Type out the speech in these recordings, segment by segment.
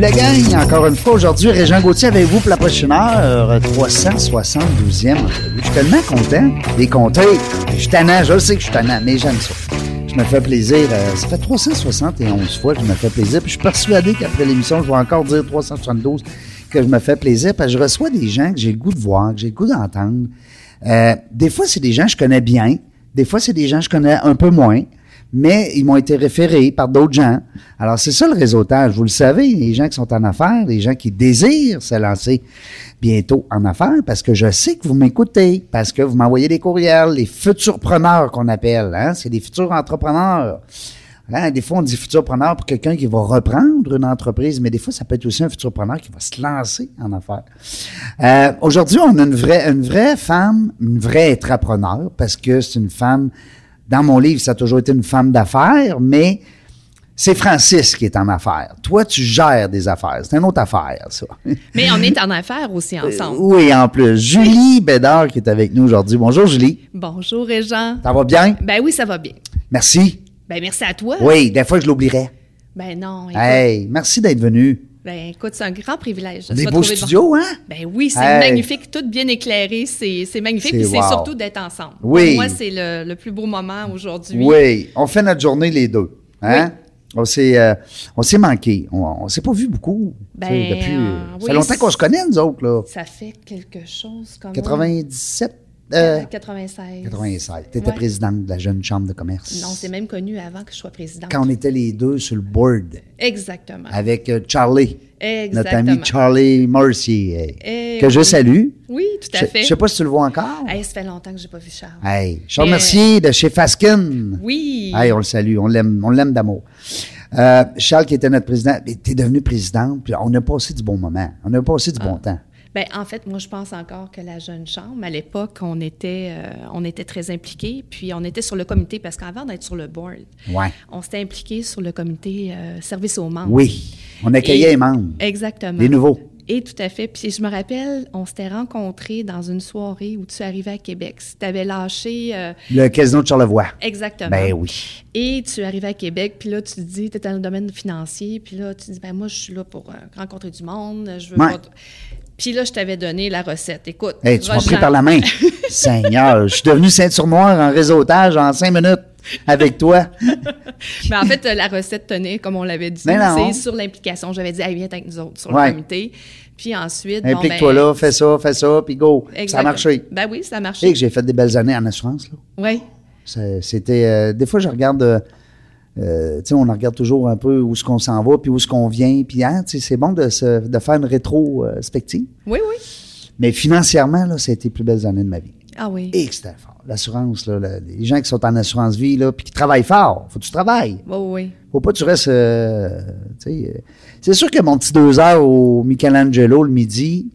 Salut la gang! Encore une fois, aujourd'hui, Régent Gauthier avec vous pour la prochaine heure, 372e entrevue. Je suis tellement content des compter. Je suis tannant, je sais que je suis tannant, mais j'aime ça. Je me fais plaisir. euh, ça fait 371 fois que je me fais plaisir. Puis je suis persuadé qu'après l'émission, je vais encore dire 372 que je me fais plaisir parce que je reçois des gens que j'ai le goût de voir, que j'ai le goût d'entendre. Euh, des fois, c'est des gens que je connais bien. Des fois, c'est des gens que je connais un peu moins. Mais ils m'ont été référés par d'autres gens. Alors, c'est ça le réseautage. Vous le savez, les gens qui sont en affaires, les gens qui désirent se lancer bientôt en affaires, parce que je sais que vous m'écoutez, parce que vous m'envoyez des courriels, les futurpreneurs qu'on appelle, hein, c'est des futurs entrepreneurs. Hein, des fois, on dit futurpreneur pour quelqu'un qui va reprendre une entreprise, mais des fois, ça peut être aussi un futurpreneur qui va se lancer en affaires. Euh, Aujourd'hui, on a une vraie, une vraie femme, une vraie entrepreneur, parce que c'est une femme, dans mon livre, ça a toujours été une femme d'affaires, mais c'est Francis qui est en affaires. Toi, tu gères des affaires. C'est une autre affaire, ça. Mais on est en affaires aussi ensemble. Oui, en plus. Julie Bédard qui est avec nous aujourd'hui. Bonjour, Julie. Bonjour, Régent. Ça va bien? Ben oui, ça va bien. Merci. Ben merci à toi. Oui, des fois, je l'oublierais. Ben non. Écoute, Hey, merci d'être venu. Ben écoute, c'est un grand privilège. de Des se beaux studios, hein? Ben oui, c'est Hey. magnifique, tout bien éclairé, c'est magnifique, C'est puis c'est wow. surtout d'être ensemble. Oui. Pour moi, c'est le, le plus beau moment aujourd'hui. Oui, on fait notre journée les deux. Hein? On s'est euh, on s'est manqué. On, on s'est pas vu beaucoup. Ben, depuis, euh, ça fait longtemps qu'on se connaît, nous autres, là. Ça fait quelque chose comme 97, euh, 96. 96. Tu étais Ouais. présidente de la jeune chambre de commerce. Non, c'est même connu avant que je sois présidente. Quand on était les deux sur le board Exactement. avec euh, Charlie, notre ami Exactement. Charlie Mercier, euh, Eh que je oui. salue. Oui, tout à Je, fait. je sais pas si tu le vois encore. Hey, ça fait longtemps que j'ai pas vu Charles. Hey, Charles Mercier de chez Faskin. Oui. Hey, on le salue, on l'aime, on l'aime d'amour. Euh, Charles qui était notre président, tu es devenu présidente, puis on a passé du bon moment, on a passé du bon Ah. temps. Ben, en fait, moi, je pense encore que la jeune chambre, à l'époque, on était, euh, on était très impliqués, puis on était sur le comité, parce qu'avant d'être sur le board, Ouais. on s'était impliqués sur le comité euh, service aux membres. Oui, on accueillait Et- les membres. Exactement. Les nouveaux. Et tout à fait. Puis je me rappelle, on s'était rencontrés dans une soirée où tu arrivais à Québec. Tu avais lâché. euh, Le casino de Charlevoix. exactement. Ben oui. Et tu arrivais à Québec, puis là, tu te dis, tu es dans le domaine financier, puis là, tu te dis, ben moi, je suis là pour euh, rencontrer du monde, je veux Ouais. pas- Puis là, je t'avais donné la recette. Écoute, Hey, tu m'as pris par la main. Seigneur, je suis devenu ceinture noire en réseautage en cinq minutes avec toi. Mais en fait, la recette tenait, comme on l'avait dit, c'est sur l'implication. J'avais dit, hey, viens avec nous autres sur Ouais. le comité. Puis ensuite, bon, Implique-toi ben, là, fais ça, fais ça, puis go. Ça a marché. Ben oui, ça a marché. que j'ai fait des belles années en assurance, là. Oui. C'était. euh, des fois, je regarde. euh, euh, on regarde toujours un peu où est-ce qu'on s'en va, puis où est-ce qu'on vient. Puis, hein, c'est bon de, se- de faire une rétrospective. Oui, oui. Mais financièrement, là, ça a été les plus belles années de ma vie. Ah oui. Et que c'était fort. L'assurance, là, les gens qui sont en assurance vie, là, puis qui travaillent fort, faut que tu travailles. Oui, oui. Faut pas que tu restes. euh, euh, c'est sûr que mon petit deux heures au Michelangelo le midi,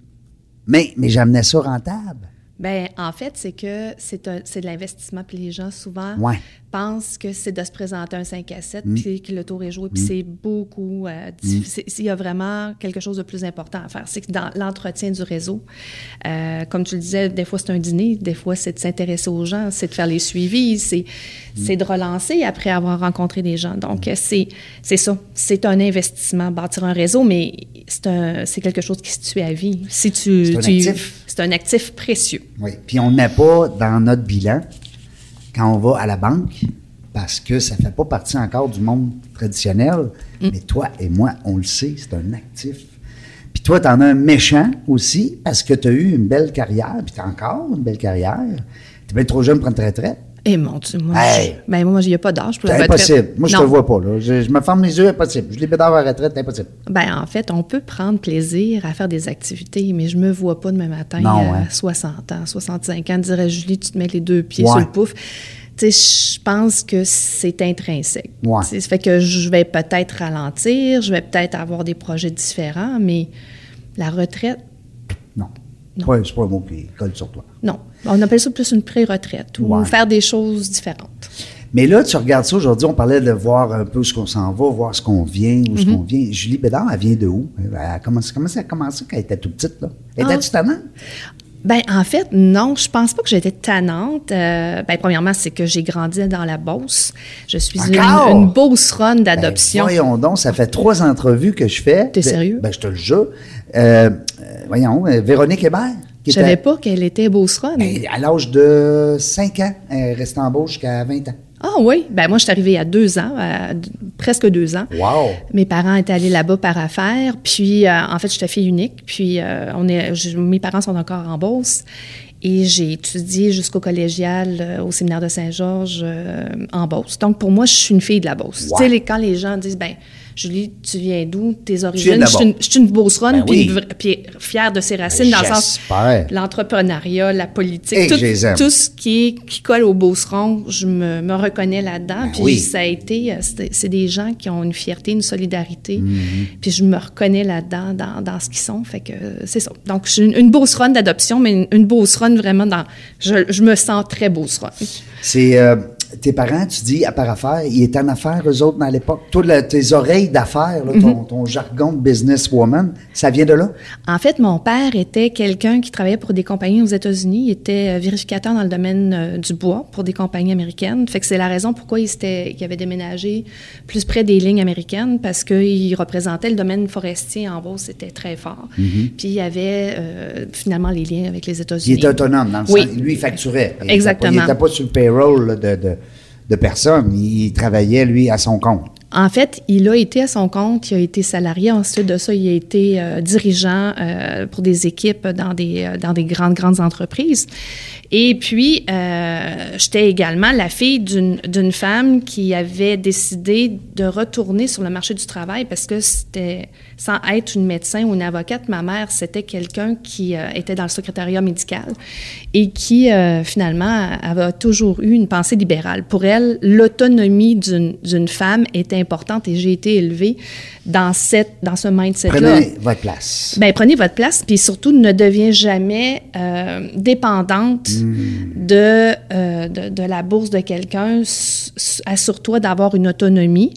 mais, mais j'amenais ça rentable. Ben, en fait, c'est que c'est de l'investissement, puis les gens, souvent, Ouais. pensent que c'est de se présenter un 5 à 7, Mm. puis que le tour est joué, puis c'est beaucoup... euh, difficile. Il y a vraiment quelque chose de plus important à faire. C'est que dans l'entretien du réseau, euh, comme tu le disais, des fois, c'est un dîner, des fois, c'est de s'intéresser aux gens, c'est de faire les suivis, c'est c'est de relancer après avoir rencontré des gens. Donc, c'est c'est ça. C'est un investissement, bâtir un réseau, mais c'est un- c'est quelque chose qui se tue à vie. Si tu, C'est un tu- actif. C'est un actif précieux. Oui. Puis on ne met pas dans notre bilan quand on va à la banque parce que ça ne fait pas partie encore du monde traditionnel. Mais toi et moi, on le sait, c'est un actif. Puis toi, tu en as un méchant aussi parce que tu as eu une belle carrière, puis tu as encore une belle carrière. Tu es bien trop jeune pour prendre ta retraite. Eh mon Dieu, moi, Hey! je- ben, moi, il n'y a pas d'âge pour C'est la retraite. impossible. Moi, je te Non. vois pas. Là. Je, je me ferme les yeux, impossible. Je les bédard à la retraite, c'est impossible. Ben, en fait, on peut prendre plaisir à faire des activités, mais je me vois pas demain matin Non, à hein. 60 ans, 65 ans, dirait Julie, tu te mets les deux pieds Ouais. sur le pouf. Tu sais, je pense que c'est intrinsèque. Ouais. Ça fait que je vais peut-être ralentir, je vais peut-être avoir des projets différents, mais la retraite, Non. Non. Ouais, c'est pas un mot qui colle sur toi. Non. On appelle ça plus une pré-retraite ou Ouais. faire des choses différentes. Mais là, tu regardes ça aujourd'hui, on parlait de voir un peu ce qu'on s'en va, voir ce qu'on vient, où Mm-hmm. ce qu'on vient. Julie Bédard, elle vient de où? Elle a commencé, comment ça a commencé quand elle était toute petite, là? Ah. Étais-tu tannante? Ben en fait, non, je pense pas que j'étais tannante. Euh, ben premièrement, c'est que j'ai grandi dans la Beauce. Je suis une, Encore? une beauceronne Ben, d'adoption. voyons donc, ça fait trois entrevues que je fais. T'es Ben- sérieux? Ben, je te le jure. Euh, euh, voyons, euh, Véronique Hébert? Je savais était- pas qu'elle était beauceronne. Ben, à l'âge de 5 ans, elle est restée en Beauce jusqu'à 20 ans. Ah oui, ben moi je suis arrivée à deux ans, à presque deux ans. Wow! Mes parents étaient allés là-bas par affaires, puis euh, en fait j'étais fille unique, puis euh, on est, je- mes parents sont encore en Beauce. Et j'ai étudié jusqu'au collégial euh, au séminaire de Saint-Georges en Beauce. Donc, pour moi, je suis une fille de la Beauce. Wow. Tu sais, quand les gens disent, ben Julie, tu viens d'où? Tes origines? Je suis une, une Beauceronne, Ben puis, oui. fière de ses racines, dans le sens l'entrepreneuriat, la politique, tout, ce qui, est, qui colle au Beauceron, je me, me reconnais là-dedans. Ben puis oui. ça a été, euh, c'est des gens qui ont une fierté, une solidarité. Mm-hmm. Puis je me reconnais là-dedans, dans, dans ce qu'ils sont. Fait que euh, c'est ça. Donc, je suis une, une Beauceronne d'adoption, mais une, une Beauceronne vraiment dans. Je, je me sens très Beauceronne. C'est euh, tes parents, tu dis, à part affaires, ils étaient en affaires, eux autres, dans l'époque. Toi, là, tes oreilles d'affaires, là, ton, Mm-hmm. ton jargon de businesswoman, ça vient de là? En fait, mon père était quelqu'un qui travaillait pour des compagnies aux États-Unis. Il était euh, vérificateur dans le domaine euh, du bois pour des compagnies américaines. Fait que c'est la raison pourquoi il, s'était- il avait déménagé plus près des lignes américaines parce qu'il représentait le domaine forestier en Beauce, c'était très fort. Puis il y avait euh, finalement les liens avec les Il États-Unis. était autonome, dans le Oui. sens, lui, il facturait. Il était Exactement. pas- Il n'était pas sur le payroll là, de, de, de personne. Il travaillait, lui, à son compte. En fait, il a été à son compte, il a été salarié. Ensuite de ça, il a été euh, dirigeant euh, pour des équipes dans des, euh, dans des grandes, grandes entreprises. Et puis, j'étais également la fille d'une femme qui avait décidé de retourner sur le marché du travail parce que c'était, sans être une médecin ou une avocate, ma mère, c'était quelqu'un qui était dans le secrétariat médical et qui, finalement, avait toujours eu une pensée libérale. Pour elle, l'autonomie d'une femme était importante et j'ai été élevée dans, cette, dans ce mindset-là. Prenez votre place. Ben, prenez votre place, puis surtout, ne deviens jamais euh, dépendante de, euh, de, de la bourse de quelqu'un. Assure-toi d'avoir une autonomie.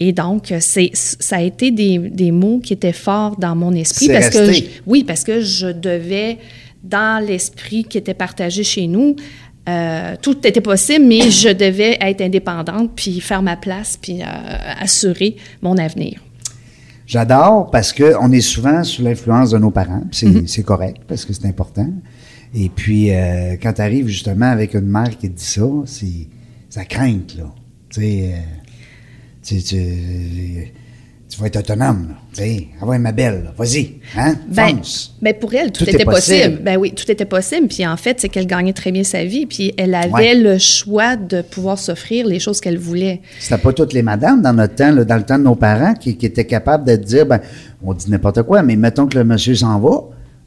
Et donc, c'est, ça a été des, des mots qui étaient forts dans mon esprit. C'est parce que je- oui, parce que je devais, dans l'esprit qui était partagé chez nous, euh, tout était possible, mais je devais être indépendante, puis faire ma place, puis euh, assurer mon avenir. J'adore parce qu'on est souvent sous l'influence de nos parents. C'est c'est correct parce que c'est important. Et puis, euh, quand tu arrives justement avec une mère qui te dit ça, c'est ça craint, là. Tu sais, euh, tu, tu, tu vas être autonome, sais, ah ouais, ma belle, vas-y, hein, Ben, fonce. ben pour elle, tout, était possible. possible. Ben oui, tout était possible. Puis en fait, c'est qu'elle gagnait très bien sa vie. Puis elle avait Ouais. le choix de pouvoir s'offrir les choses qu'elle voulait. C'était pas toutes les madames dans notre temps, là, dans le temps de nos parents, qui, qui étaient capables de dire, ben, on dit n'importe quoi, mais mettons que le monsieur s'en va,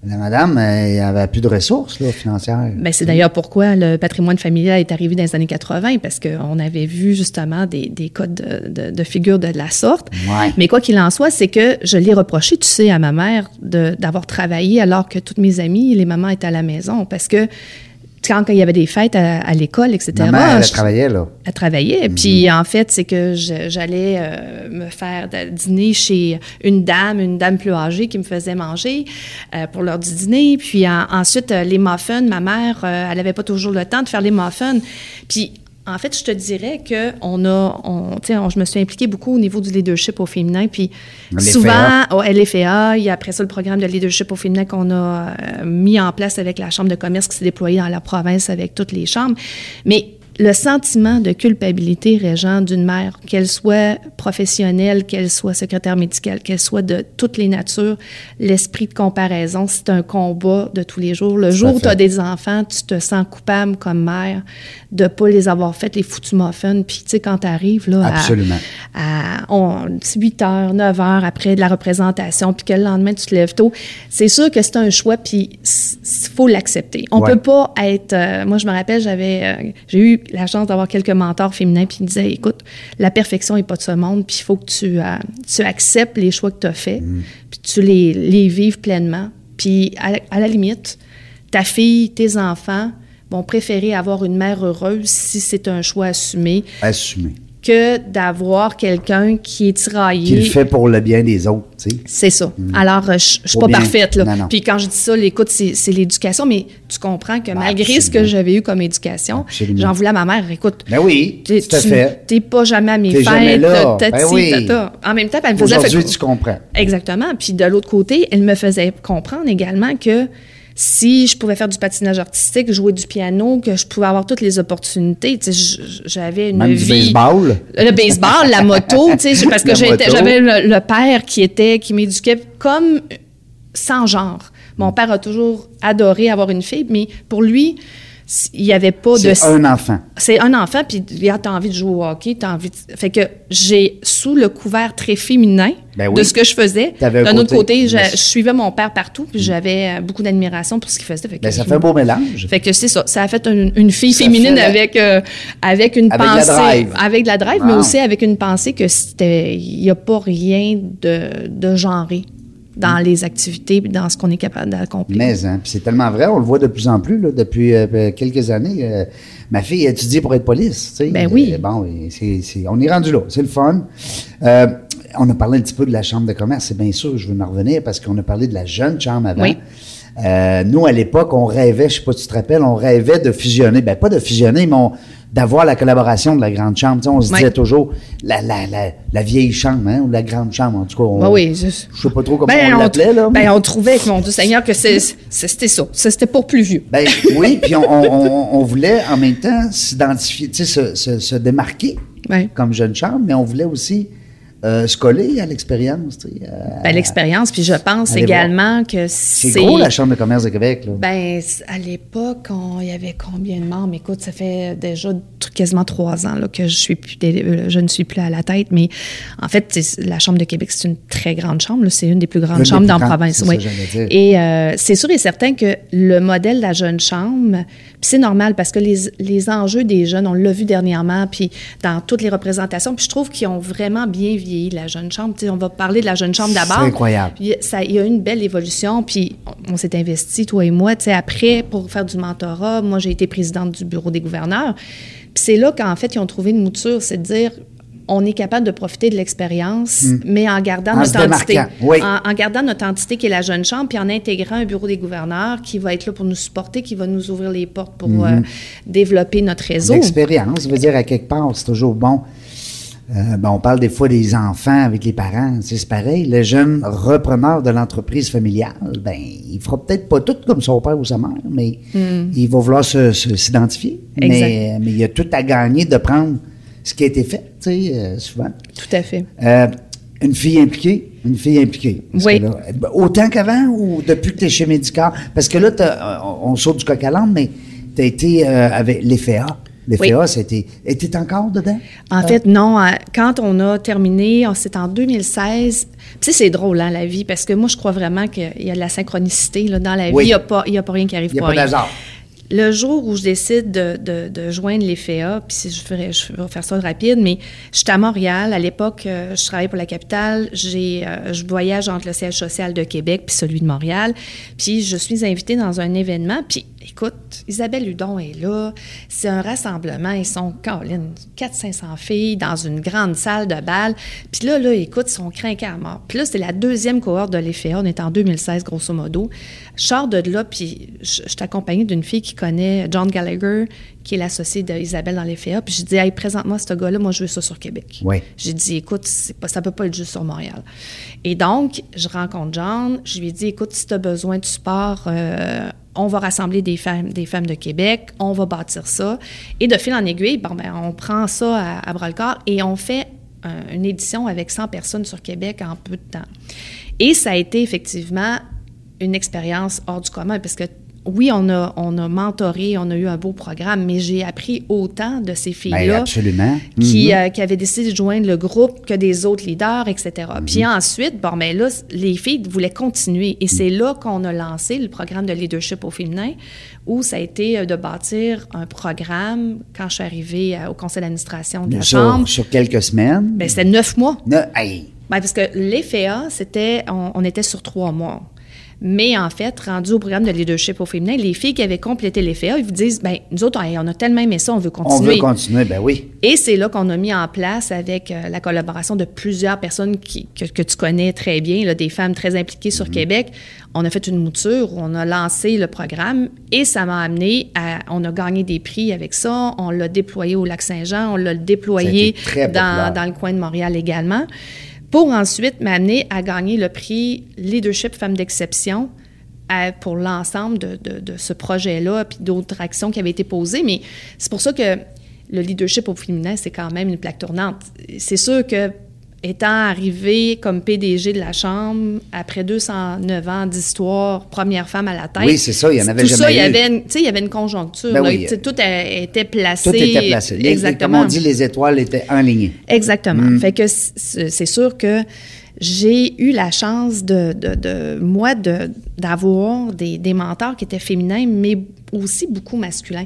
la madame, elle avait plus de ressources, là, financières. Ben, c'est d'ailleurs pourquoi le patrimoine familial est arrivé dans les années 80, parce qu'on avait vu justement des, des codes de, de, de figure de la sorte. Ouais. Mais quoi qu'il en soit, c'est que je l'ai reproché, tu sais, à ma mère d'avoir travaillé alors que toutes mes amies, les mamans étaient à la maison. Parce que quand il y avait des fêtes à, à l'école, etc., Ma mère, elle je- travaillait, là. elle travaillait. Mhm. Puis en fait, c'est que j'allais euh, me faire dîner chez une dame, une dame plus âgée qui me faisait manger euh, pour l'heure du dîner. Puis en- ensuite, euh, les muffins, ma mère, elle n'avait pas toujours le temps de faire les muffins. Puis en fait, je te dirais que on a, on, tu sais, on- je me suis impliquée beaucoup au niveau du leadership au féminin. Puis souvent, au LFA, il y a après ça le programme de leadership au féminin qu'on a euh, mis en place avec la Chambre de commerce qui s'est déployée dans la province avec toutes les chambres. Mais le sentiment de culpabilité, Régent, d'une mère, qu'elle soit professionnelle, qu'elle soit secrétaire médicale, qu'elle soit de toutes les natures, l'esprit de comparaison, c'est un combat de tous les jours. Le jour où tu as des enfants, tu te sens coupable comme mère de ne pas les avoir fait les foutus muffins. Puis, tu sais, quand tu arrives, là, à- à, on- 8 heures, 9 heures après de la représentation, puis que le lendemain, tu te lèves tôt, c'est sûr que c'est un choix, puis il faut l'accepter. On Ouais. peut pas être... euh, moi, je me rappelle, j'avais... euh, j'ai eu la chance d'avoir quelques mentors féminins, puis ils disaient, écoute, la perfection n'est pas de ce monde, puis il faut que tu, euh, tu acceptes les choix que tu as faits, Mm. puis tu les, les vives pleinement. Puis à, à la limite, ta fille, tes enfants vont préférer avoir une mère heureuse si c'est un choix assumé Assumé. Que d'avoir quelqu'un qui est tiraillé. Qui le fait pour le bien des autres, tu sais. C'est ça. Alors, euh, je je suis pas bien. parfaite. Là. Non, non. Puis quand je dis ça, l'écoute, c'est l'éducation, mais tu comprends que Ben, malgré ce que j'avais eu comme éducation, j'en voulais à ma mère. Écoute, Ben oui, tout à fait. T'es pas jamais à mes T'es fêtes. jamais là. t'as- Ben oui. En même temps, elle me faisait... Aujourd'hui, tu comprends. Exactement. Puis de l'autre côté, elle me faisait comprendre également que si je pouvais faire du patinage artistique, jouer du piano, que je pouvais avoir toutes les opportunités, tu sais, j- j'avais une Même du vie... baseball? Le baseball, la moto, tu sais, parce que j'avais le, le père qui était, qui m'éduquait comme sans genre. Mon père a toujours adoré avoir une fille, mais pour lui, il n'y avait pas de... C'est un enfant. C'est un enfant, puis regarde, t'as envie de jouer au hockey, t'as envie de... Fait que j'ai, sous le couvert très féminin Ben de ce que je faisais, d'un autre côté- je, suivais mon père partout, puis j'avais euh, beaucoup d'admiration pour ce qu'il faisait. Fait que Ben, ça fait un beau mélange. fait que c'est ça. Ça a fait une, une fille Ça féminine la- avec, euh, avec une Avec la pensée. drive. Avec de la drive, mais Wow. aussi avec une pensée que c'était. Il n'y a pas rien de, de genré dans les activités puis dans ce qu'on est capable d'accomplir. Mais hein, c'est tellement vrai, on le voit de plus en plus là, depuis euh, quelques années. euh, ma fille a étudié pour être police. tu sais. Ben oui. Euh, bon, on est rendu là, c'est le fun. Euh, on a parlé un petit peu de la chambre de commerce, c'est bien sûr, je veux m'en revenir parce qu'on a parlé de la jeune chambre avant. Oui. Euh, nous, à l'époque, on rêvait, je sais pas si tu te rappelles, on rêvait de fusionner. Ben, pas de fusionner, mais on- d'avoir la collaboration de la grande chambre. Tu sais, on se disait toujours la, la, la, la vieille chambre, hein, ou la grande chambre, en tout cas. on- Ben oui, je- Je sais pas trop comment Ben, on l'appelait, là. mais- Ben, on trouvait, mon Dieu Seigneur, que c'était ça. Ça, C'était pour plus vieux. Ben oui, puis on, on- voulait en même temps s'identifier, tu sais, se, se- se démarquer Ouais. comme jeune chambre, mais on voulait aussi euh, se coller à l'expérience. tu sais, euh, Ben, l'expérience, puis je pense également que c'est c'est. gros la Chambre de commerce de Québec. Là. Ben, à l'époque, on- il y avait combien de membres? Écoute, ça fait déjà quasiment trois ans là, que je, suis plus euh, je ne suis plus à la tête, mais en fait, la Chambre de Québec, c'est une très grande chambre. là. C'est une des plus grandes Une chambres plus dans la province. c'est ça oui. dire. Et euh, c'est sûr et certain que le modèle de la jeune chambre, puis c'est normal parce que les, les enjeux des jeunes, on l'a vu dernièrement, puis dans toutes les représentations, puis je trouve qu'ils ont vraiment bien vieilli, la jeune chambre. On va parler de la jeune chambre d'abord. C'est incroyable. Puis ça, il y a eu une belle évolution, puis on, on s'est investi, toi et moi, après, pour faire du mentorat. Moi, j'ai été présidente du bureau des gouverneurs. Puis c'est là qu'en fait, ils ont trouvé une mouture, c'est de dire, on est capable de profiter de l'expérience, mais en gardant Hmm. En notre entité. oui. En, en gardant notre entité qui est la jeune chambre, puis en intégrant un bureau des gouverneurs qui va être là pour nous supporter, qui va nous ouvrir les portes pour euh, développer notre réseau. L'expérience, veut dire, à quelque part, c'est toujours bon. Euh, ben, on parle des fois des enfants avec les parents, c'est pareil. Le jeune repreneur de l'entreprise familiale, ben, il fera peut-être pas tout comme son père ou sa mère, mais il va vouloir se- se- s'identifier. Hmm. Exact. Mais, mais il y a tout à gagner de prendre ce qui a été fait, tu sais, euh, souvent. Tout à fait. Euh, une fille impliquée, une fille impliquée. Oui. là, ben, autant qu'avant ou depuis que tu es chez Médicare? Parce que là, on, on saute du coq à l'âne, mais tu as été euh, avec l'EFA. L'EFA, Oui. c'était. Était encore dedans? En Euh, fait, non. euh, Quand on a terminé, c'était en 2016. Puis Tu sais, c'est drôle, hein, la vie, parce que moi, je crois vraiment qu'il y a de la synchronicité. Là, dans la Oui. vie, il n'y a, pas- il y a pas rien qui arrive Il n'y a pas. Le jour où je décide de, de, de joindre les FEA, puis si je, ferais, je vais faire ça rapide, mais j'étais à Montréal. À l'époque, euh, je travaillais pour la capitale. J'ai, euh, je voyage entre le siège social de Québec puis celui de Montréal. Puis je suis invitée dans un événement. Puis écoute, Isabelle Hudon est là. C'est un rassemblement. Ils sont, Caroline, 400-500 filles dans une grande salle de bal. Puis là, là, écoute, ils sont craqués à mort. Puis là, c'est la deuxième cohorte de l'EFEA. On est en 2016, grosso modo. Je sors de là, puis je, je suis accompagnée d'une fille qui connaît John Gallagher, qui est l'associé d'Isabelle dans l'EFEA. Puis je dis, hey, présente-moi ce gars-là, moi, je veux ça sur Québec. Oui. J'ai dit, écoute, pas, ça peut pas être juste sur Montréal. Et donc, je rencontre John. Je lui ai dit, écoute, si tu as besoin de support, euh, on va rassembler des femmes, des femmes de Québec, on va bâtir ça. Et de fil en aiguille, bon, ben, on prend ça à, à bras-le-corps et on fait un- une édition avec 100 personnes sur Québec en peu de temps. Et ça a été effectivement une expérience hors du commun parce que oui, on a, on a mentoré, on a eu un beau programme, mais j'ai appris autant de ces filles-là. absolument. Qui, Mhm. euh, qui avaient décidé de joindre le groupe que des autres leaders, etc. Mhm. Puis ensuite, bon, mais là, les filles voulaient continuer. Et c'est là qu'on a lancé le programme de leadership au féminin, où ça a été euh, de bâtir un programme quand je suis arrivée euh, au conseil d'administration de la sur, Chambre. sur quelques semaines? Ben, c'était neuf mois. Ne- Ben, parce que l'EFEA, c'était, on, on était sur trois mois. Mais en fait, rendu au programme de leadership au féminin, les filles qui avaient complété l'EFEA, ils vous disent, ben nous autres, on a tellement aimé ça, on veut on continuer. veut continuer, ben oui. Et c'est là qu'on a mis en place, avec euh, la collaboration de plusieurs personnes qui, que, que tu connais très bien, là, des femmes très impliquées sur Québec, on a fait une mouture, on a lancé le programme et ça m'a amené à. On a gagné des prix avec ça, on l'a déployé au Lac-Saint-Jean, on l'a déployé dans, dans le coin de Montréal également, pour ensuite m'amener à gagner le prix Leadership Femmes d'exception pour l'ensemble de, de- de ce projet-là, puis d'autres actions qui avaient été posées. Mais c'est pour ça que le leadership au féminin, c'est quand même une plaque tournante. C'est sûr que étant arrivée comme PDG de la Chambre, après 209 ans d'histoire, première femme à la tête. Oui, c'est ça, il y en avait tout ça, il y eu. avait une, tu sais, il y avait une conjoncture. Ben là. oui. Tout a- était placé. Tout était placé. Les- Exactement. Comme on dit, les étoiles étaient alignées. Exactement. Mm. Fait que c- c'est sûr que j'ai eu la chance de, de, de- moi, de- d'avoir des, des mentors qui étaient féminins, mais aussi beaucoup masculins.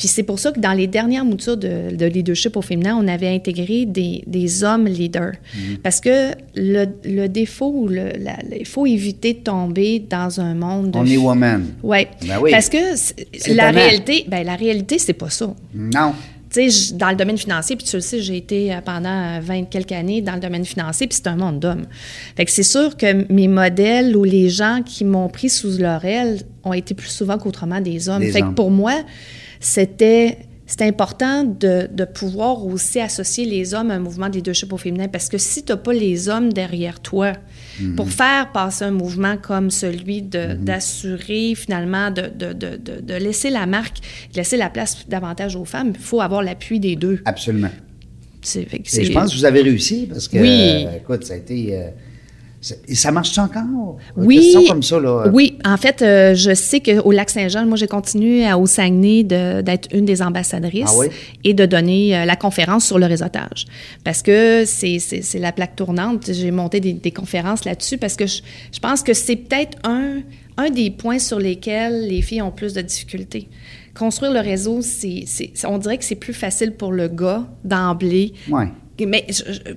Puis c'est pour ça que dans les dernières moutures de, de leadership au féminin, on avait intégré des, des hommes leaders. Mm. Parce que le, le défaut, ou le, la- il faut éviter de tomber dans un monde de... On est woman. Ouais. Ben oui. Parce que la réalité, ben la réalité, c'est pas ça. Non. Tu sais, dans le domaine financier, puis tu le sais, j'ai été euh, pendant 20 quelques années dans le domaine financier, puis c'est un monde d'hommes. Fait que c'est sûr que mes modèles ou les gens qui m'ont pris sous leur aile ont été plus souvent qu'autrement des hommes. Des fait hommes. que pour moi, c'était c'était important de, de pouvoir aussi associer les hommes à un mouvement de leadership au féminin parce que si tu n'as pas les hommes derrière toi Mhm. pour faire passer un mouvement comme celui de- d'assurer finalement de, de, de, laisser la marque, de laisser la place davantage aux femmes, il faut avoir l'appui des deux. Absolument. C'est- fait que Et c'est- je pense que vous avez réussi parce que, Oui. euh, écoute, ça a été. euh, et ça marche encore? Oui, comme ça, là. euh, oui. En fait, euh, je sais qu'au Lac-Saint-Jean, moi, j'ai continué à, au Saguenay d'être une des ambassadrices Ah oui? et de donner euh, la conférence sur le réseautage. Parce que c'est la plaque tournante. J'ai monté des, des conférences là-dessus parce que je, je pense que c'est peut-être un, un des points sur lesquels les filles ont plus de difficultés. Construire le réseau, c'est c'est- on dirait que c'est plus facile pour le gars d'emblée. Ouais. Mais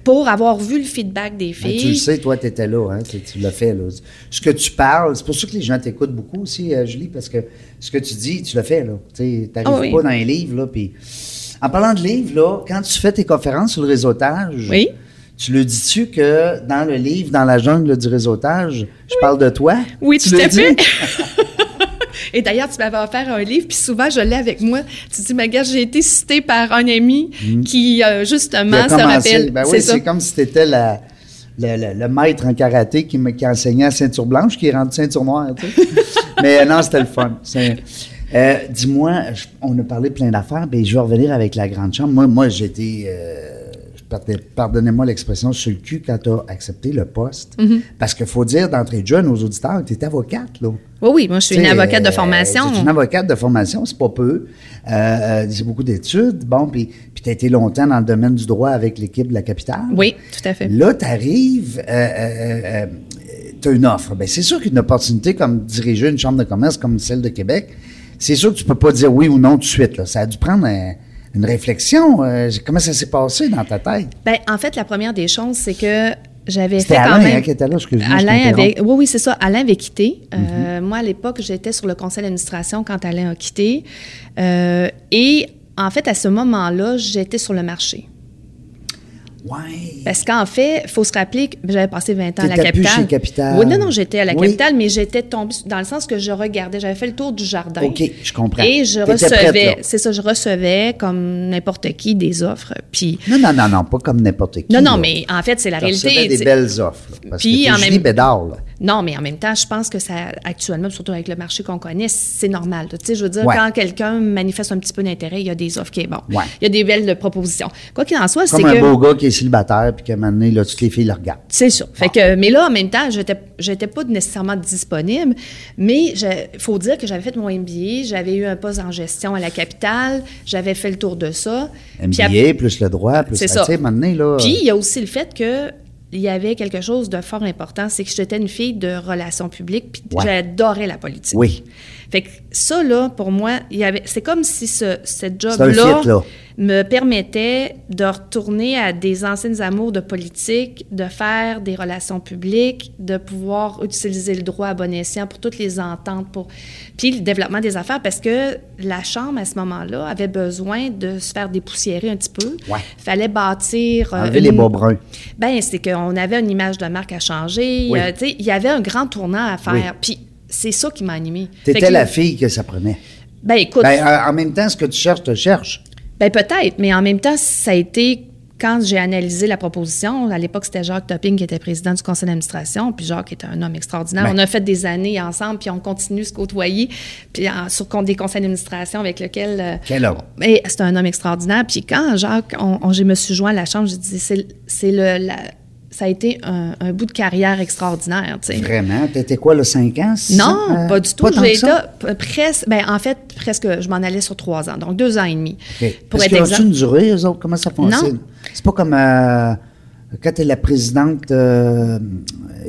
pour avoir vu le feedback des Ben, filles. tu le sais, toi, tu étais là, hein, tu, l'as fait. Là. Ce que tu parles, c'est pour ça que les gens t'écoutent beaucoup aussi, euh, Julie, parce que ce que tu dis, tu l'as fait. Tu n'arrives Ah oui. pas dans les livres. Là, puis en parlant de livres, là, quand tu fais tes conférences sur le réseautage, Oui. tu le dis-tu que dans le livre, dans la jungle du réseautage, je parle de toi? Oui, Tu tout le à fait. Et d'ailleurs, tu m'avais offert un livre, puis souvent, je l'ai avec moi. Tu dis, mais gars, j'ai été citée par un ami qui, euh, justement, se rappelle. Ben oui, c'est comme si tu étais la, le, le- le maître en karaté qui, me- qui enseignait à ceinture blanche, qui est rendu ceinture noire. tu sais. Mais euh, non, c'était le fun. Euh, Dis-moi, on a parlé plein d'affaires, ben, je vais revenir avec la grande chambre. Moi, moi j'étais, euh, pardonnez-moi l'expression, sur le cul quand tu as accepté le poste. Mm-hmm. Parce qu'il faut dire d'entrée de jeu à nos auditeurs, tu es avocate, là. Oui, oui, moi, je suis une avocate de euh, formation. es une avocate de formation, c'est pas peu. Euh, euh, c'est beaucoup d'études. Bon, puis tu as été longtemps dans le domaine du droit avec l'équipe de la capitale. Oui, tout à fait. Là, tu arrives, tu as une offre. Ben, c'est sûr qu'une opportunité comme diriger une chambre de commerce comme celle de Québec, c'est sûr que tu peux pas dire oui ou non tout de suite. Là. Ça a dû prendre euh, une réflexion. Euh, comment ça s'est passé dans ta tête? Ben, en fait, la première des choses, c'est que j'avais fait quand Alain même. hein, qui était là, excuse-moi. Alain avait, oui, oui, c'est ça. Alain avait quitté. Euh, Mhm. Moi, à l'époque, j'étais sur le conseil d'administration quand Alain a quitté. Euh, et en fait, à ce moment-là, j'étais sur le marché. Ouais. Parce qu'en fait, il faut se rappeler que j'avais passé 20 ans à la capitale. chez. Oui, non, non, j'étais à la Oui. capitale, mais j'étais tombée dans le sens que je regardais, j'avais fait le tour du jardin. OK, je comprends. Et je recevais, c'est ça, je recevais comme n'importe qui des offres. Puis, Non, non, non, non, pas comme n'importe qui. non, non, là. mais en fait, c'est la recevais réalité. des c'est- belles offres. là, parce Puis, que en même- Bédard, là. Non, mais en même temps, je pense que ça, actuellement, surtout avec le marché qu'on connaît, c'est normal. Tu sais, je veux dire, Ouais. quand quelqu'un manifeste un petit peu d'intérêt, il y a des offres qui est bon. Ouais. Il y a des belles propositions. Quoi qu'il en soit, c'est Comme un que. beau gars qui est célibataire, puis qu'à un moment donné, là, toutes les filles le regardent. C'est sûr. Fait que, mais là, en même temps, j'étais, j'étais pas nécessairement disponible, mais il faut dire que j'avais fait mon MBA, j'avais eu un poste en gestion à la capitale, j'avais fait le tour de ça. Puis MBA, plus le droit, plus C'est ça. là. Puis il y a aussi le fait que il y avait quelque chose de fort important, c'est que j'étais une fille de relations publiques, puis Ouais. j'adorais la politique. Oui. Fait que ça, là, pour moi, il y avait, c'est comme si ce, ce un job-là me permettait de retourner à des anciennes amours de politique, de faire des relations publiques, de pouvoir utiliser le droit à bon escient pour toutes les ententes, pour puis le développement des affaires, parce que la Chambre, à ce moment-là, avait besoin de se faire dépoussiérer un petit peu. Ouais. fallait bâtir... euh, Enlever les une- bas bruns. ben, c'est qu'on avait une image de marque à changer. Oui. euh, il y avait un grand tournant à faire. Oui. Puis c'est ça qui m'a animée. T'étais la fille que ça prenait. Ben, écoute, Ben, ben, en même temps, ce que tu cherches, te cherches. peut-être, mais en même temps, ça a été quand j'ai analysé la proposition, à l'époque, c'était Jacques Topping qui était président du conseil d'administration, puis Jacques était un homme extraordinaire. Ben. On a fait des années ensemble, puis on continue de se côtoyer, puis en- sur compte des conseils d'administration avec lequel... euh, Quel homme? Et c'est un homme extraordinaire. Puis quand Jacques, on, on- je me suis joint à la chambre, j'ai dit, c'est, c'est le, la- ça a été un, un bout de carrière extraordinaire, tu sais. Vraiment? T'étais quoi, là, 5 ans? Non? Euh, pas du tout. tant J'ai presque, ben, en fait, presque, je m'en allais sur trois ans, donc deux ans et demi. OK. Pour Est-ce être exact. une durée, eux autres? Comment ça fonctionne? Non. C'est pas comme euh, quand tu es la présidente, euh,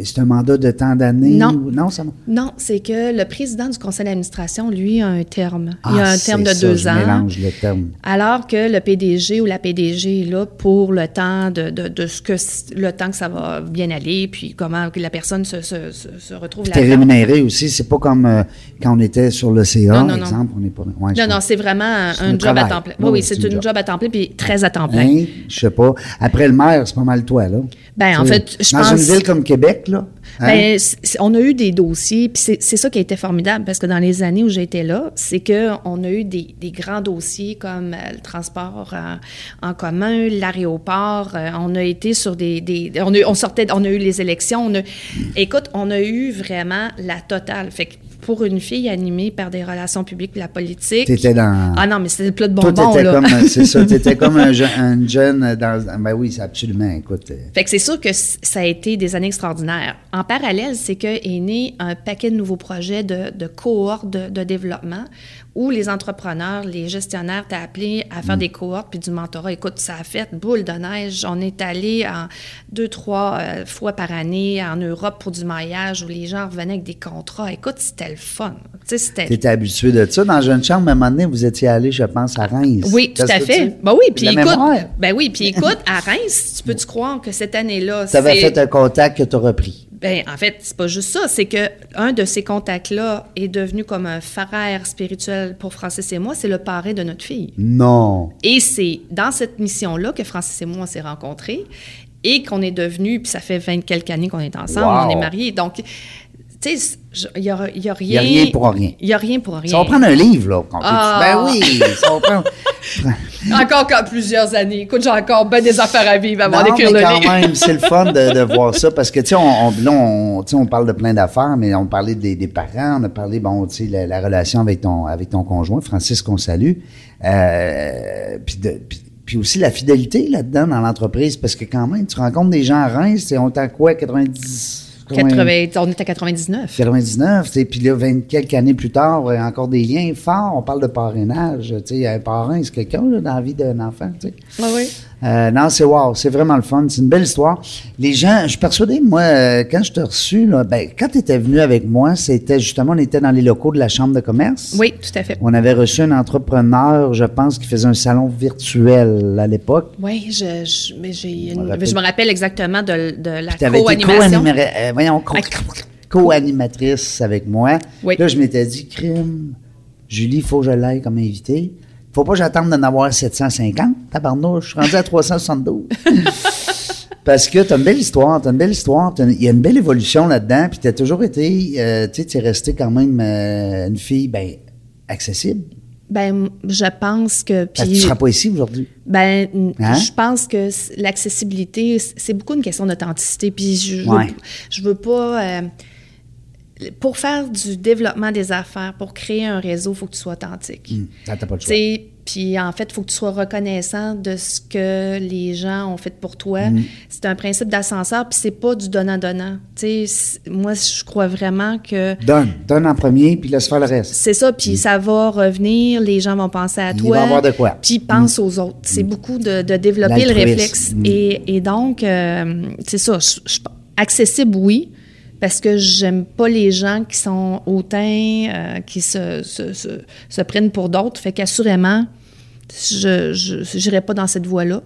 c'est un mandat de temps d'années? Non. ou- Non, ça Non, c'est que le président du conseil d'administration, lui, a un terme. il Ah, a un c'est terme de ça, deux je ans. mélange le terme. Alors que le PDG ou la PDG est là pour le temps de, de, de ce que le temps que ça va bien aller, puis comment la personne se, se, se, se retrouve là-dedans. rémunéré aussi. C'est pas comme euh, quand on était sur Non, non, par non. exemple. On est pas, ouais, je Non, non, comprends. c'est vraiment un, un un job travail. à temps plein. Oui, Oui, c'est un un job. job à temps plein, puis très à temps plein. Hein? Je sais pas. Après le maire, c'est pas mal toi, là. Ben, en fait, je Dans pense- une ville comme Québec, là. hein? Ben, on a eu des dossiers, puis c'est ça qui a été formidable, parce que dans les années où j'étais là, c'est qu'on a eu des, des grands dossiers comme euh, le transport euh, en commun, l'aéroport, euh, on a été sur des... des- on, a, eu- on sortait, on a eu les élections, on a, écoute, on a eu vraiment la totale. Fait que pour une fille animée par des relations publiques et la politique... T'étais dans. Ah non, mais c'était le plat de Toi, bonbons, t'étais là. comme, c'est ça, t'étais comme un, je- un jeune dans, ben oui, c'est absolument, écoute. euh, Fait que c'est sûr que ça a été des années extraordinaires. En parallèle, c'est que est né un paquet de nouveaux projets de, de cohortes de, de développement où les entrepreneurs, les gestionnaires t'ont appelé à Mm. faire des cohortes puis du mentorat. Écoute, ça a fait boule de neige. On est allé en deux, trois euh, fois par année en Europe pour du maillage où les gens revenaient avec des contrats. Écoute, c'était le fun. Tu. T'étais habitué de ça. Dans Jeune Chambre, à un moment donné, vous étiez allé, je pense, à Reims. Oui, tout à fait. Ben oui, puis écoute, ben oui, puis écoute, à Reims, tu peux-tu croire que cette année-là, Tu avais c'est- fait un contact que tu as repris. Ben, en fait, c'est pas juste ça. C'est que un de ces contacts-là est devenu comme un frère spirituel pour Francis et moi. C'est le parrain de notre fille. Non. Et c'est dans cette mission-là que Francis et moi, on s'est rencontrés et qu'on est devenus, puis ça fait 20 quelques années qu'on est ensemble, Wow. on est mariés. Donc, tu sais, il n'y a, y a rien... Il y a rien pour rien. Il n'y a rien pour rien. Ça va prendre un livre, là. qu'on Ah. Ben oui, ça va prendre. Encore quand plusieurs années. Écoute, j'ai encore ben des affaires à vivre avant d'écrire mais le quand livre. même, c'est le fun de, de voir ça parce que, tu sais, on, on, on, parle de plein d'affaires, mais on parlait des, des parents, on a parlé, bon, tu sais, la, la relation avec ton, avec ton conjoint, Francis, qu'on salue, euh, puis de- puis- puis aussi la fidélité là-dedans dans l'entreprise parce que quand même, tu rencontres des gens à Reims, on t'a quoi, 90... 80, on est à 99. 99, tu sais, puis là, 20 quelques années plus tard, euh, encore des liens forts. On parle de parrainage. Tu sais, un parrain, c'est quelqu'un là, dans la vie d'un enfant. Tu sais. Ah oui. Euh, non, c'est wow, c'est vraiment le fun. C'est une belle histoire. Les gens, je suis persuadé, moi, euh, quand je t'ai reçu, là, ben, quand tu étais venu avec moi, c'était justement, on était dans les locaux de la Chambre de commerce. Oui, tout à fait. On avait reçu un entrepreneur, je pense, qui faisait un salon virtuel à l'époque. Oui, je, je, mais j'ai une- me rappelle. je me rappelle exactement de, de la co-animation. co-animera- euh, voyons, co- Avec- co-animatrice avec moi. Oui. Là, je m'étais dit, crime, Julie, il faut que je l'aille comme invité. Faut pas que j'attende d'en avoir 750. Tabarnouche, je suis rendu à 372. Parce que tu as une belle histoire, tu une belle histoire, t'as il y a une belle évolution là-dedans, puis tu as toujours été, euh, tu sais, tu es resté quand même euh, une fille, ben, accessible. Ben, je pense que. Que tu puis- seras pas ici aujourd'hui. Ben, Hein? je pense que l'accessibilité, c'est beaucoup une question d'authenticité. Puis je, je Ouais. veux, je veux pas. euh, pour faire du développement des affaires, pour créer un réseau, il faut que tu sois authentique. Ça, t'as pas le choix. Puis en fait, il faut que tu sois reconnaissant de ce que les gens ont fait pour toi. Hum. C'est un principe d'ascenseur, puis c'est pas du donnant-donnant. Tu sais, c- moi, je crois vraiment que Donne. Donne en premier, puis laisse faire le reste. c'est ça, puis ça va revenir, les gens vont penser à Il toi. va y avoir de quoi. Puis pense aux autres. C'est beaucoup de, de développer le réflexe. Et, et donc, euh, c'est ça. je- je- accessible, oui, parce que j'aime pas les gens qui sont hautains, euh, qui se, se, se- se prennent pour d'autres. Fait qu'assurément, je n'irai pas dans cette voie-là.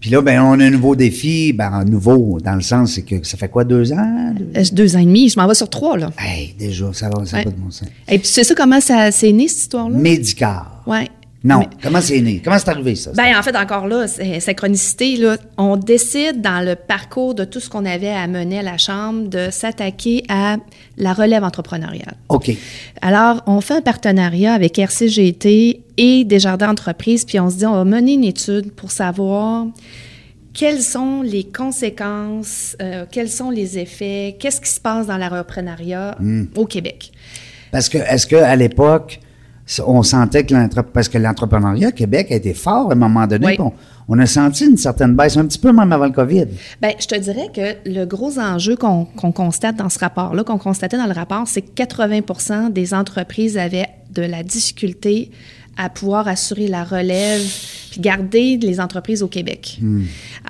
Puis là, ben, on a un nouveau défi. Ben, nouveau, dans le sens, c'est que ça fait quoi, deux ans? Deux- Euh, Deux ans et demi, je m'en vais sur trois, là. Hey, déjà, ça va, ça Ouais. va de bon sens. Et puis, c'est ça comment ça c'est né, cette histoire-là? Médicar. Ouais. Non, Mais- comment c'est né? Comment c'est arrivé, ça? Ben, en fait, encore là, c'est synchronicité. Là, on décide dans le parcours de tout ce qu'on avait à mener à la Chambre de s'attaquer à la relève entrepreneuriale. OK. Alors, on fait un partenariat avec RCGT et Desjardins Entreprises, puis on se dit, on va mener une étude pour savoir quelles sont les conséquences, euh, quels sont les effets, qu'est-ce qui se passe dans l'entrepreneuriat au Québec. Parce que, est-ce qu'à l'époque, on sentait que parce que l'entrepreneuriat au Québec a été fort à un moment donné, Oui. on, on a senti une certaine baisse, un petit peu même avant le COVID. Bien, je te dirais que le gros enjeu qu'on qu'on constate dans ce rapport-là, qu'on constatait dans le rapport, c'est que 80% des entreprises avaient de la difficulté à pouvoir assurer la relève puis garder les entreprises au Québec.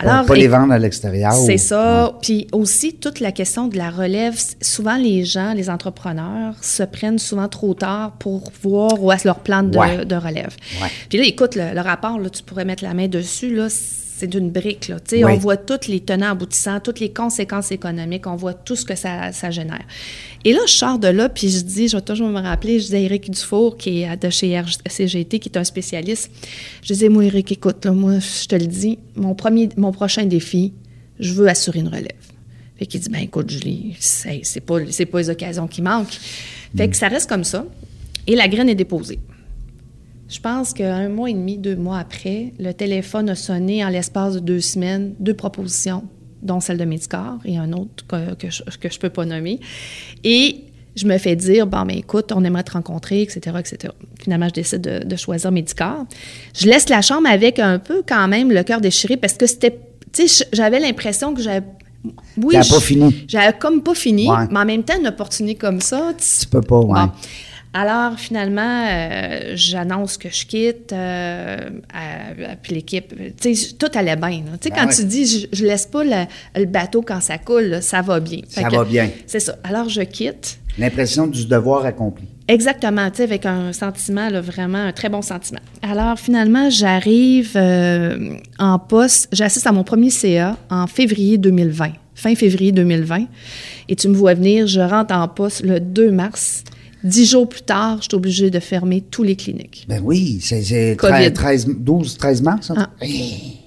pas pas les vendre à l'extérieur. C'est ou- ça. Puis aussi, toute la question de la relève, souvent les gens, les entrepreneurs, se prennent souvent trop tard pour voir où est leur plan de, Ouais. de relève. Ouais. Puis là, écoute, le, le rapport, là, tu pourrais mettre la main dessus, là, c'est d'une brique. Là. On voit tous les tenants aboutissants, toutes les conséquences économiques, on voit tout ce que ça, ça génère. Et là, je sors de là, puis je dis, je vais toujours me rappeler, je dis à Éric Dufour, qui est de chez RCGT, qui est un spécialiste, je disais, moi, Éric, écoute, là, moi, je te le dis, mon, premier, mon prochain défi, je veux assurer une relève. Fait qu'il dit, ben écoute, Julie, c'est pas, c'est pas les occasions qui manquent. Fait que ça reste comme ça. Et la graine est déposée. Je pense qu'un mois et demi, deux mois après, le téléphone a sonné en l'espace de deux semaines, deux propositions, dont celle de Médicor et un autre que, que je ne peux pas nommer. Et je me fais dire, bon, ben écoute, on aimerait te rencontrer, etc., etc. Finalement, je décide de, de choisir Médicor. Je laisse la chambre avec un peu quand même le cœur déchiré parce que c'était, tu sais, j'avais l'impression que j'avais... Oui. J'avais comme pas fini, Ouais. mais en même temps, une opportunité comme ça, tu- Tu peux pas, ouais. Bon. Alors, finalement, euh, j'annonce que je quitte, euh, à- à- puis l'équipe, tu sais, tout allait bien. Tu sais, Ben quand ouais. tu dis, je, je laisse pas le, le bateau quand ça coule, là, ça va bien. Ça que va bien. C'est ça. Alors, je quitte. L'impression du devoir accompli. Exactement, tu sais, avec un sentiment, là, vraiment un très bon sentiment. Alors, finalement, j'arrive euh, en poste, j'assiste à mon premier CA en février 2020, fin février 2020. Et tu me vois venir, je rentre en poste le 2 mars. Dix jours plus tard, je suis obligée de fermer tous les cliniques. Ben oui, c'est c'est Covid. 13, 12, 13 mars. ça? Ah. Hey.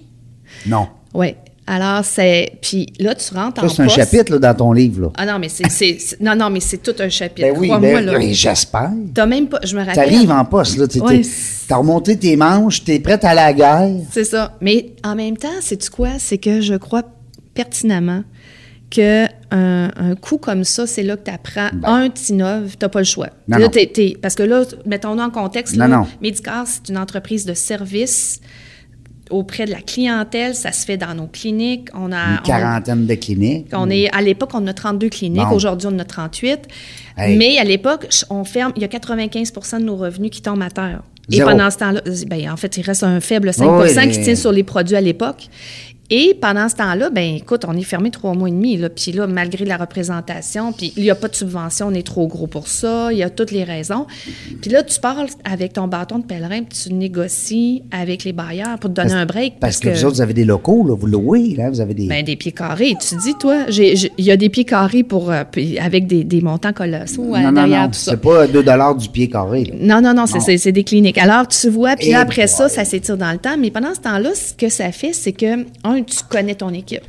Non. Oui. Alors, c'est. Puis là, tu rentres Ça, en c'est un chapitre là, dans ton livre. Là. Ah non, mais c'est. Non, non, mais c'est tout un chapitre. Ben oui, Crois-moi, ben, là. j'espère. T'as même pas. Je me rappelle. T'arrives en poste, là. Ouais. T'as remonté tes manches, t'es prête à la guerre. C'est ça. Mais en même temps, c'est quoi? C'est que je crois pertinemment que un, un coup comme ça, c'est là que tu apprends. un, t'innoves, t'as pas le choix. Ben. Non, Là, parce que là, mettons-nous en contexte, Non, là, non. Medicare, c'est une entreprise de service auprès de la clientèle. Ça se fait dans nos cliniques. On a, Une on- quarantaine de cliniques. on est, à l'époque, on a 32 cliniques. Bon. Aujourd'hui, on en a 38. Hey. Mais à l'époque, on ferme, il y a 95% de nos revenus qui tombent à terre. Et pendant ce temps-là, ben, en fait, il reste un faible 5 Oh, qui tient sur les produits à l'époque. Et pendant ce temps-là, ben écoute, on est fermé trois mois et demi. Là, puis là, malgré la représentation, puis il n'y a pas de subvention, on est trop gros pour ça, il y a toutes les raisons. Puis là, tu parles avec ton bâton de pèlerin, puis tu négocies avec les bailleurs pour te donner un break. Parce que, vous autres, vous avez des locaux, là, vous louez, là, vous avez des... Ben, des pieds carrés. Tu dis, toi, il y a des pieds carrés pour, euh, avec des, des montants colossaux euh, non, non, derrière non, tout ça. c'est pas 2 du pied carré. là. Non, non, non, c'est- Non. des cliniques. Alors, tu vois, puis après ça, ça s'étire dans le temps. Mais pendant ce temps-là, ce que ça fait, c'est que, un, tu connais ton équipe.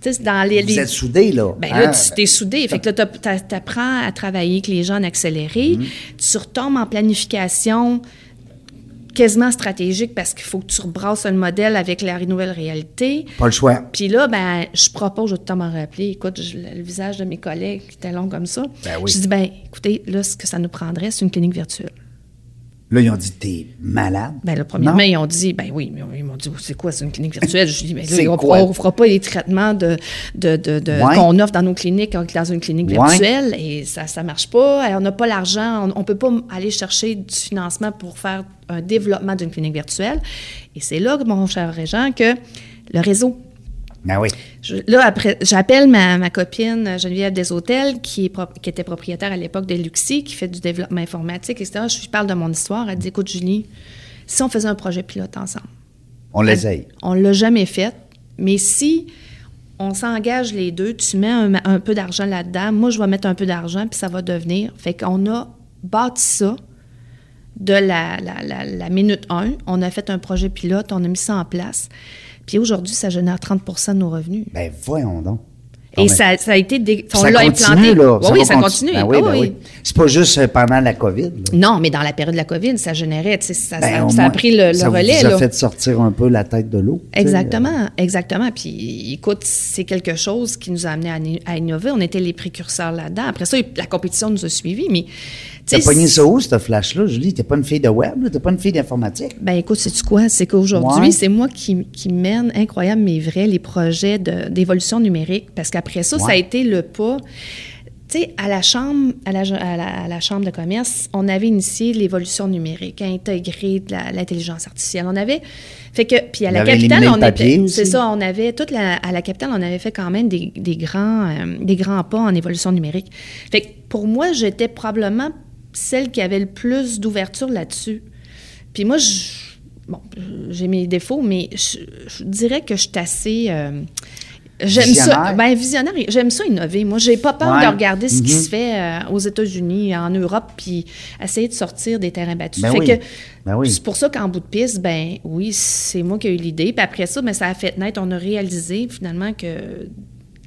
Tu sais, dans les... Vous les- êtes soudés, là. ben hein? là, tu t'es soudé. Fait que là, tu apprends à travailler avec les gens en accéléré. Mhm. Tu retombes en planification quasiment stratégique parce qu'il faut que tu rebrasses le modèle avec la nouvelle réalité. Pas le choix. Puis là, ben, je propose, je vais tout le temps m'en rappeler, écoute, je- le visage de mes collègues qui était long comme ça. Ben oui. Je dis, ben, écoutez, là, ce que ça nous prendrait, c'est une clinique virtuelle. Là, ils ont dit, t'es malade. Ben, le premièrement, ils ont dit, ben oui, mais ils m'ont dit, c'est quoi, c'est une clinique virtuelle? Je dis, ben là, on ne fera pas les traitements de, de, de, de- Ouais. qu'on offre dans nos cliniques dans une clinique Ouais. virtuelle et ça ne marche pas. On n'a pas l'argent, on ne peut pas aller chercher du financement pour faire un développement d'une clinique virtuelle. Et c'est là, mon cher Régent, que le réseau Ben oui. je- là, après, j'appelle ma, ma copine euh, Geneviève Deshôtels, qui, est pro- qui était propriétaire à l'époque de Luxi, qui fait du développement informatique, etc. Je lui parle de mon histoire. Elle dit Écoute, Julie, si on faisait un projet pilote ensemble, On l'essaye. on l'a jamais fait, mais si on s'engage les deux, tu mets un, un peu d'argent là-dedans, moi, je vais mettre un peu d'argent, puis ça va devenir. Fait qu'on a bâti ça de la, la- la- la minute 1. On a fait un projet pilote, on a mis ça en place. Puis aujourd'hui, ça génère 30% de nos revenus. Ben voyons donc. Et ça, ça a été. dé- On ça l'a continue, implanté. là. Oui, ça conti- continue. Ben oui, Ah ben oui. oui. C'est pas juste euh, pendant la COVID. là. Non, mais dans la période de la COVID, ça générait, ça, Ben, ça- ça a pris le, le ça relais. vous a fait sortir un peu la tête de l'eau. Exactement, exactement. Puis, écoute, c'est quelque chose qui nous a amené à, à innover. On était les précurseurs là-dedans. Après ça, la compétition nous a suivis, mais... T'as pogné ça où, ce flash-là, Julie? T'es pas une fille de web, t'es pas une fille d'informatique? Ben écoute, sais-tu quoi? C'est qu'aujourd'hui, Ouais. c'est moi qui, qui mène, incroyable mais vrai, les projets d'évolution numérique. Parce qu'après ça, ça a été le pas. Tu sais, à la chambre, à la, à la- à la chambre de commerce, on avait initié l'évolution numérique, la- l'intelligence artificielle. On avait fait que puis à On la capitale, on était, c'est ça, on avait toute la, à la capitale, on avait fait quand même des, des grands, euh, des grands pas en évolution numérique. Fait que pour moi, j'étais probablement celle qui avait le plus d'ouverture là-dessus. Puis moi, je, bon, j'ai mes défauts, mais je, je dirais que je suis assez. euh, J'aime ça. Visionnaire? Ben, visionnaire. J'aime ça innover. Moi, j'ai pas peur Ouais. de regarder ce qui Mhm. se fait euh, aux États-Unis, en Europe, puis essayer de sortir des terrains battus. Ben fait oui. que Ben oui. c'est pour ça qu'en bout de piste, ben oui, c'est moi qui ai eu l'idée. Puis après ça, ben, ça a fait naître. On a réalisé finalement que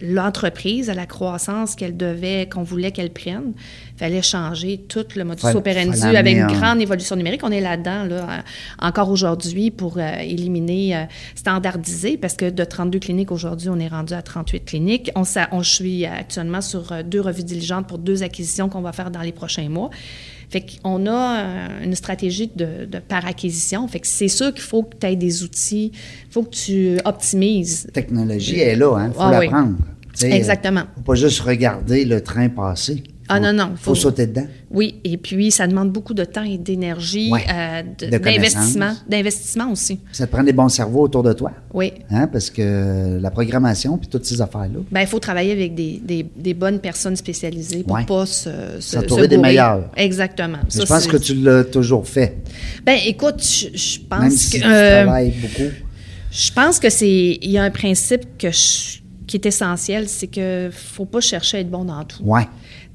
l'entreprise, à la croissance qu'elle devait, qu'on voulait qu'elle prenne, fallait changer tout le modus operandi avec une grande évolution numérique. On est là-dedans, là, euh, encore aujourd'hui, pour euh, éliminer, euh, standardiser, parce que de 32 cliniques aujourd'hui, on est rendu à 38 cliniques. On, s'a- on- je suis actuellement sur deux revues diligentes pour deux acquisitions qu'on va faire dans les prochains mois. Fait qu'on a euh, une stratégie de, de par acquisition. Fait que c'est sûr qu'il faut que tu aies des outils, il faut que tu optimises. La technologie est là, hein? faut Ah oui. l'apprendre. Exactement. euh, Faut pas juste regarder le train passer. Ah Faut- non, non, Faut, faut- sauter dedans. Oui, et puis ça demande beaucoup de temps et d'énergie, Ouais. euh, d'investissement, aussi. Ça te prend des bons cerveaux autour de toi. Oui. Hein? Parce que la programmation puis toutes ces affaires-là. Ben, il faut travailler avec des, des- des bonnes personnes spécialisées pour Ouais. pas se, se S'entourer se des meilleurs. Exactement. Ça, je pense que tu l'as toujours fait. Ben, écoute, je, je pense Même si que... tu euh, travailles beaucoup. Je pense que c'est il y a un principe que je- qui est essentiel, c'est que faut pas chercher à être bon dans tout. Ouais.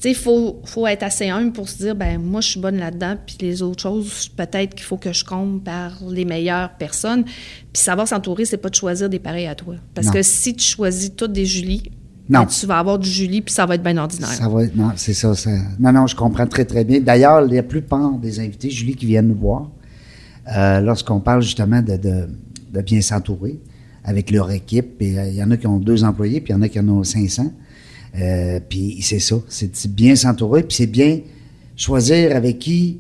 Il faut, faut être assez humble pour se dire, ben moi, je suis bonne là-dedans, puis les autres choses, peut-être qu'il faut que je compte par les meilleures personnes. Puis savoir s'entourer, c'est pas de choisir des pareils à toi. Parce Non. que si tu choisis toutes des Julie, Non. ben, tu vas avoir du Julie, puis ça va être bien ordinaire. Ça va être- non, c'est ça, ça- Non, non, je comprends très, très bien. D'ailleurs, la plupart des invités, Julie, qui viennent nous voir, euh, lorsqu'on parle justement de, de, de bien s'entourer avec leur équipe, et euh, il y en a qui ont deux employés, puis il y en a qui en ont 500. Euh, puis c'est ça, c'est bien s'entourer, puis c'est bien choisir avec qui,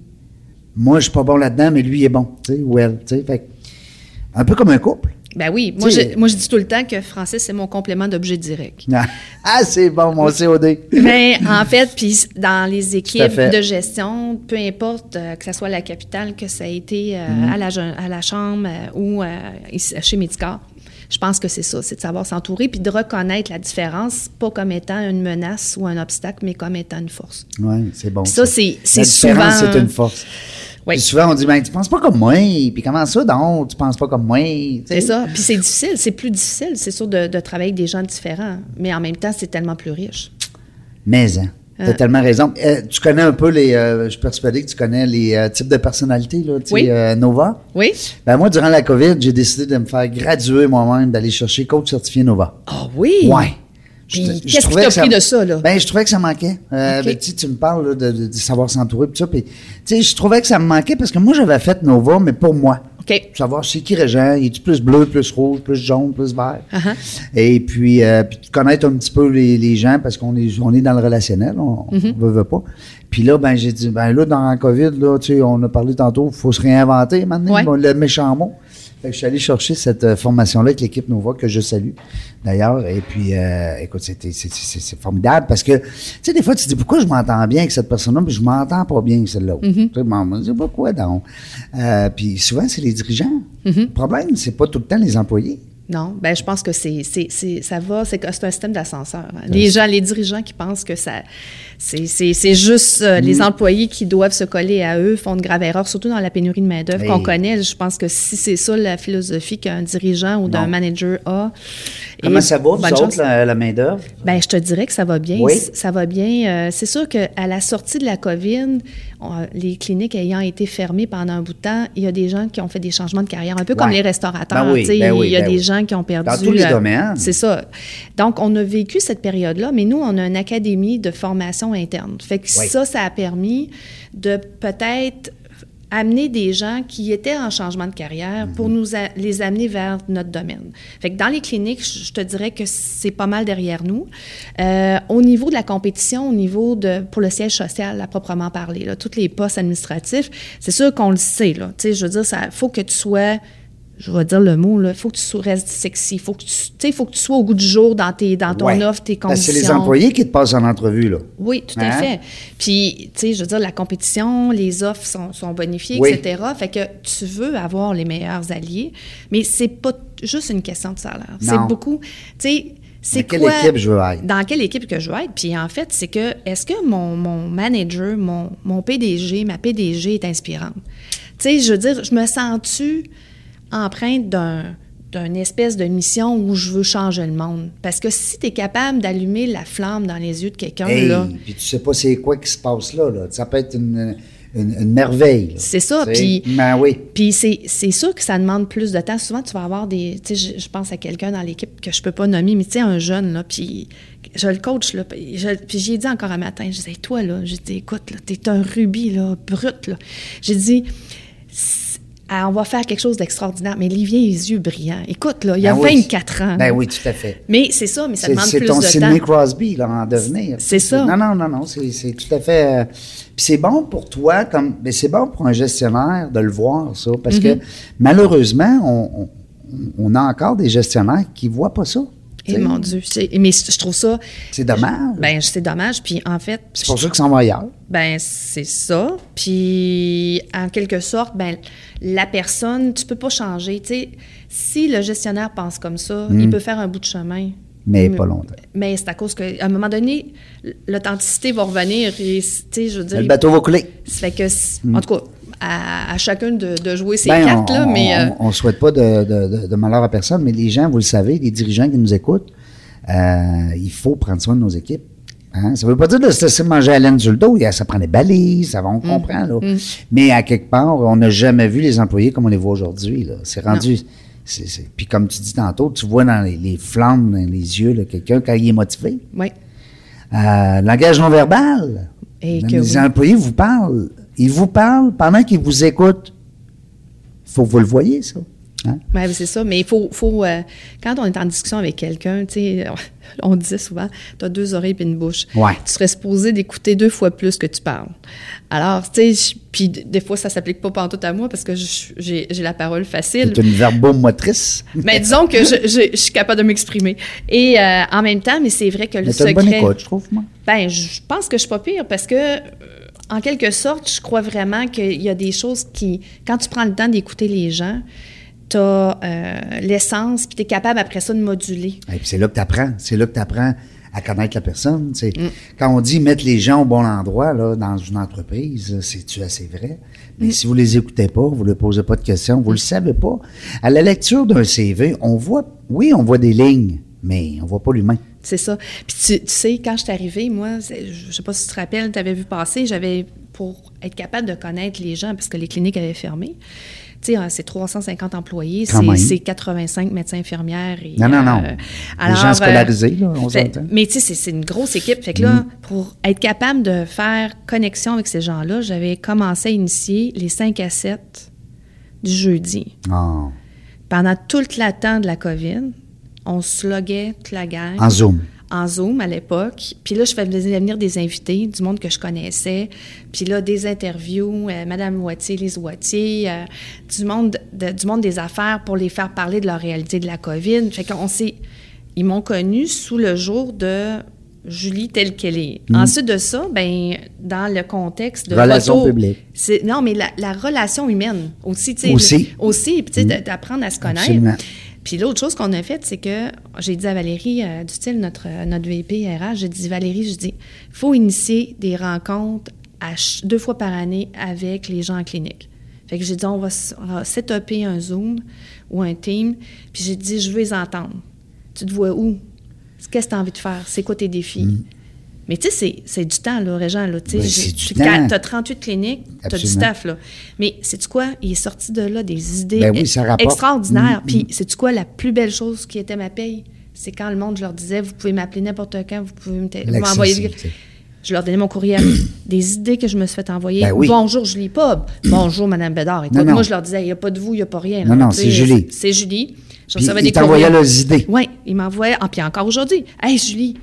moi, je suis pas bon là-dedans, mais lui est bon, tu sais, ou elle, tu sais. Fait un peu comme un couple. Ben oui, moi Tu sais- je, moi je dis tout le temps que Francis, c'est mon complément d'objet direct. Ah, c'est bon, mon COD. Mais en fait, puis dans les équipes de gestion, peu importe euh, que ce soit à la capitale, que ça a été euh, Mm-hmm. à, la, à la chambre euh, ou euh, ici, chez Medicare, je pense que c'est ça, c'est de savoir s'entourer puis de reconnaître la différence, pas comme étant une menace ou un obstacle, mais comme étant une force. Oui, c'est bon. Ça, c'est- c'est La différence, souvent- c'est une force. Oui. Puis souvent, on dit, ben, tu penses pas comme moi. Puis comment ça, donc, tu penses pas comme moi? C'est ça. Puis c'est difficile, c'est plus difficile, c'est sûr, de, de travailler avec des gens différents. Mais en même temps, c'est tellement plus riche. Mais, hein, t'as Hein. tellement raison. Euh, tu connais un peu les, euh, je suis persuadé que tu connais les euh, types de personnalités, là, tu sais, Oui. euh, Nova. Oui? Ben, moi, durant la COVID, j'ai décidé de me faire graduer moi-même, d'aller chercher coach certifié Nova. Ah oui? Ouais. Puis, qu'est-ce qui t'a pris de ça, là? Ben, je trouvais que ça manquait. Euh, ben, tu sais, tu me parles là, de, de- de savoir s'entourer, puis ça. Puis, tu sais, je trouvais que ça me manquait parce que moi, j'avais fait Nova, mais pour moi. OK. Savoir c'est qui Régent, il est plus bleu, plus rouge, plus jaune, plus vert? Uh-huh. Et puis, euh, puis connaître un petit peu les, les gens parce qu'on est, on est dans le relationnel, on Mm-hmm. ne veut, veut pas. Puis là, ben j'ai dit, ben là, dans la COVID, là, tu sais, on a parlé tantôt, il faut se réinventer maintenant, Ouais. le méchant mot. Fait que je suis allé chercher cette euh, formation-là avec l'équipe Nova que je salue d'ailleurs. Et puis, euh, écoute, c'était c'est- c'est c'est formidable parce que, tu sais, des fois, tu te dis pourquoi je m'entends bien avec cette personne-là, mais je m'entends pas bien avec celle-là? Mm-hmm. Tu sais, sais pas pourquoi donc? Euh, puis souvent, c'est les dirigeants. Mm-hmm. Le problème, c'est pas tout le temps les employés. Non, ben je pense que c'est, c'est, c'est- ça va, c'est, que un système d'ascenseur. hein. Les gens, les dirigeants qui pensent que ça, c'est, c'est, c'est juste euh, Mm. les employés qui doivent se coller à eux font de graves erreurs, surtout dans la pénurie de main-d'œuvre qu'on Hey. connaît. Je pense que si c'est ça la philosophie qu'un dirigeant ou d'un manager a. Comment et ça va, vous autres, chance. la, la main-d'œuvre? Ben, je te dirais que ça va bien. Oui. Ça va bien. Euh, c'est sûr qu'à la sortie de la COVID, on- les cliniques ayant été fermées pendant un bout de temps, il y a des gens qui ont fait des changements de carrière, un peu comme les restaurateurs. Ben oui, ben oui, il y a ben des oui. Gens qui ont perdu. Dans tous les domaines. C'est ça. Donc, on a vécu cette période-là, mais nous, on a une académie de formation interne. Fait que Oui. ça, ça a permis de peut-être amener des gens qui étaient en changement de carrière pour Mhm. nous a- les amener vers notre domaine. Fait que dans les cliniques, je je te dirais que c'est pas mal derrière nous. Euh, au niveau de la compétition, au niveau de pour le siège social à proprement parler, là, tous les postes administratifs, c'est sûr qu'on le sait là. Tu sais, je veux dire, ça faut que tu sois je vais dire le mot, il faut que tu restes sexy. Faut que tu, faut que tu sois au goût du jour dans, tes, dans ton Ouais. offre, tes conditions. c'est les employés qui te passent en entrevue, là. Oui, tout à Hein? fait. Puis, tu sais, je veux dire, la compétition, les offres sont, sont bonifiées, Oui. etc. Fait que tu veux avoir les meilleurs alliés, mais c'est pas juste une question de salaire. C'est beaucoup, tu sais, c'est Dans quelle quoi... équipe je veux être? Dans quelle équipe que je veux être? Puis en fait, c'est que, est-ce que mon, mon manager, mon, mon PDG, ma PDG est inspirante? Tu sais, je veux dire, je me sens-tu empreinte d'un d'une espèce de mission où je veux changer le monde. Parce que si tu es capable d'allumer la flamme dans les yeux de quelqu'un, Hey, là, puis tu sais pas c'est quoi qui se passe là, là. Ça peut être une, une, une merveille. C'est ça, puis- Ben oui. Puis c'est, sûr que ça demande plus de temps. Souvent, tu vas avoir des... Tu sais, je, je pense à quelqu'un dans l'équipe que je peux pas nommer, mais tu sais, un jeune, là, puis je le coach, là, puis je- puis j'y ai dit encore un matin, je disais, toi, là, j'ai dit, écoute, là, t'es un rubis, là, brut, là. J'ai dit, c'est- ah, on va faire quelque chose d'extraordinaire, mais Olivier a les yeux brillants. Écoute, là, il a Ben oui. 24 ans. Ben oui, tout à fait. Mais c'est ça, mais ça C'est demande c'est plus ton de Sidney temps. Crosby, là, en devenir. C'est ça. Non, non, non, non, c'est c'est tout à fait... euh, Puis c'est bon pour toi, comme... Mais c'est bon pour un gestionnaire de le voir, ça, parce Mm-hmm. que malheureusement, on, on, on a encore des gestionnaires qui voient pas ça. Et mon Dieu, c'est- mais je trouve ça... C'est dommage. Ben, c'est dommage. Puis en fait... c'est pour ça qu'ils s'en vont ailleurs. Ben, c'est ça. Puis, en quelque sorte, ben, la personne, tu peux pas changer. Tu sais, si le gestionnaire pense comme ça, il peut faire un bout de chemin. Hmm. Mais pas longtemps. Mais c'est à cause qu'à un moment donné, l'authenticité va revenir. Et, tu sais, je veux dire, Le bateau va couler. ça fait que, en tout cas, à, à chacun de, de jouer ses Ben, cartes, on, là, on- mais... euh, on, on souhaite pas de, de- de- de malheur à personne, mais les gens, vous le savez, les dirigeants qui nous écoutent, euh, il faut prendre soin de nos équipes. Hein? Ça veut pas dire de se laisser manger à laine sur le dos. Ça prend des balises, ça va, Mm. on comprend. Là. Mais à quelque part, on n'a jamais vu les employés comme on les voit aujourd'hui. C'est rendu. Puis comme tu dis tantôt, tu vois dans les, les flammes, dans les yeux, quelqu'un quand il est motivé. oui. Euh, langage non verbal. Et que les oui. employés vous parlent. Ils vous parlent pendant qu'ils vous écoutent. faut que vous le voyez, ça. Hein? Ouais, c'est ça. Mais il faut, faut euh, quand on est en discussion avec quelqu'un, tu sais, on disait souvent, tu as deux oreilles et une bouche. Ouais. Tu serais supposé d'écouter deux fois plus que tu parles. Alors, tu sais, puis des fois, ça s'applique pas pantoute à moi parce que j'ai la parole facile. C'est une verbomotrice. Mais disons que je, je- je suis capable de m'exprimer. Et euh, en même temps, mais c'est vrai que le Mais t'as une bonne secret... écoute, je trouve, moi. Ben, je pense que je suis pas pire parce que, euh, en quelque sorte, je crois vraiment qu'il y a des choses qui, quand tu prends le temps d'écouter les gens, tu as l'essence, puis tu es capable après ça de moduler. Et puis c'est là que tu apprends. C'est là que tu apprends à connaître la personne. C'est- Mm. Quand on dit mettre les gens au bon endroit là, dans une entreprise, c'est assez vrai? Mais Mm. si vous les écoutez pas, vous ne posez pas de questions, vous le savez pas. À la lecture d'un CV, on voit, oui, on voit des lignes, mais on voit pas l'humain. C'est ça. Puis tu, tu sais, quand je suis arrivée, moi, je sais pas si tu te rappelles, tu avais vu passer, j'avais, pour être capable de connaître les gens, parce que les cliniques avaient fermé, Tu sais, euh, c'est 350 employés, c'est c'est 85 médecins infirmières. Et, Non, non, non. euh, Les gens scolarisés, là, on fait-. Mais tu sais, c'est- une grosse équipe. Fait que Mm. là, pour être capable de faire connexion avec ces gens-là, j'avais commencé à initier les 5 à 7 du jeudi. Ah, Pendant tout le temps de la COVID, on se loguait toute la gang en Zoom. en Zoom à l'époque. Puis là, je faisais venir des invités, du monde que je connaissais. Puis là, des interviews, euh, Madame Wattier, Lise Wattier, euh, du, monde de- du monde des affaires pour les faire parler de leur réalité de la COVID. Fait qu'on s'est... Ils m'ont connue sous le jour de Julie telle qu'elle est. Ensuite de ça, ben dans le contexte de Mm. Publiques. c'est- non, mais la, la relation humaine aussi, tu sais. Aussi. Mm. aussi, puis tu sais, de- d'apprendre à se connaître. Absolument. Puis l'autre chose qu'on a faite, c'est que j'ai dit à Valérie, euh, du style notre, euh, notre VP RH, j'ai dit Valérie, je dis, faut initier des rencontres deux fois par année avec les gens en clinique. Fait que j'ai dit, on va, va un Zoom ou un Team. Puis j'ai dit, je veux les entendre. Tu te vois où? Qu'est-ce que tu as envie de faire? C'est quoi tes défis? Mais tu sais, c'est- du temps, là, Régent. Là, tu. Ben, du tu- T'as 38 cliniques, t'as du Absolument. staff, là. Mais c'est-tu quoi? Il est sorti de là des idées Ben oui, ça rapporte. extraordinaires. Mm, Puis c'est-tu quoi? La plus belle chose qui était ma paye? C'est quand le monde, je leur disais, vous pouvez m'appeler n'importe quand, vous pouvez m'envoyer... Je leur donnais mon courriel, des idées que je me suis fait envoyer. Ben oui. Bonjour Julie Pub. Bonjour Madame Bédard. Écoute, Non, non. moi je leur disais, il n'y a pas de vous, il n'y a pas rien. Non, non, Tu c'est Julie. C'est Julie. Je recevais ils des t'envoyaient courriels. leurs idées. Oui, ils m'envoyaient. Ah, puis encore aujourd'hui. Hey Julie,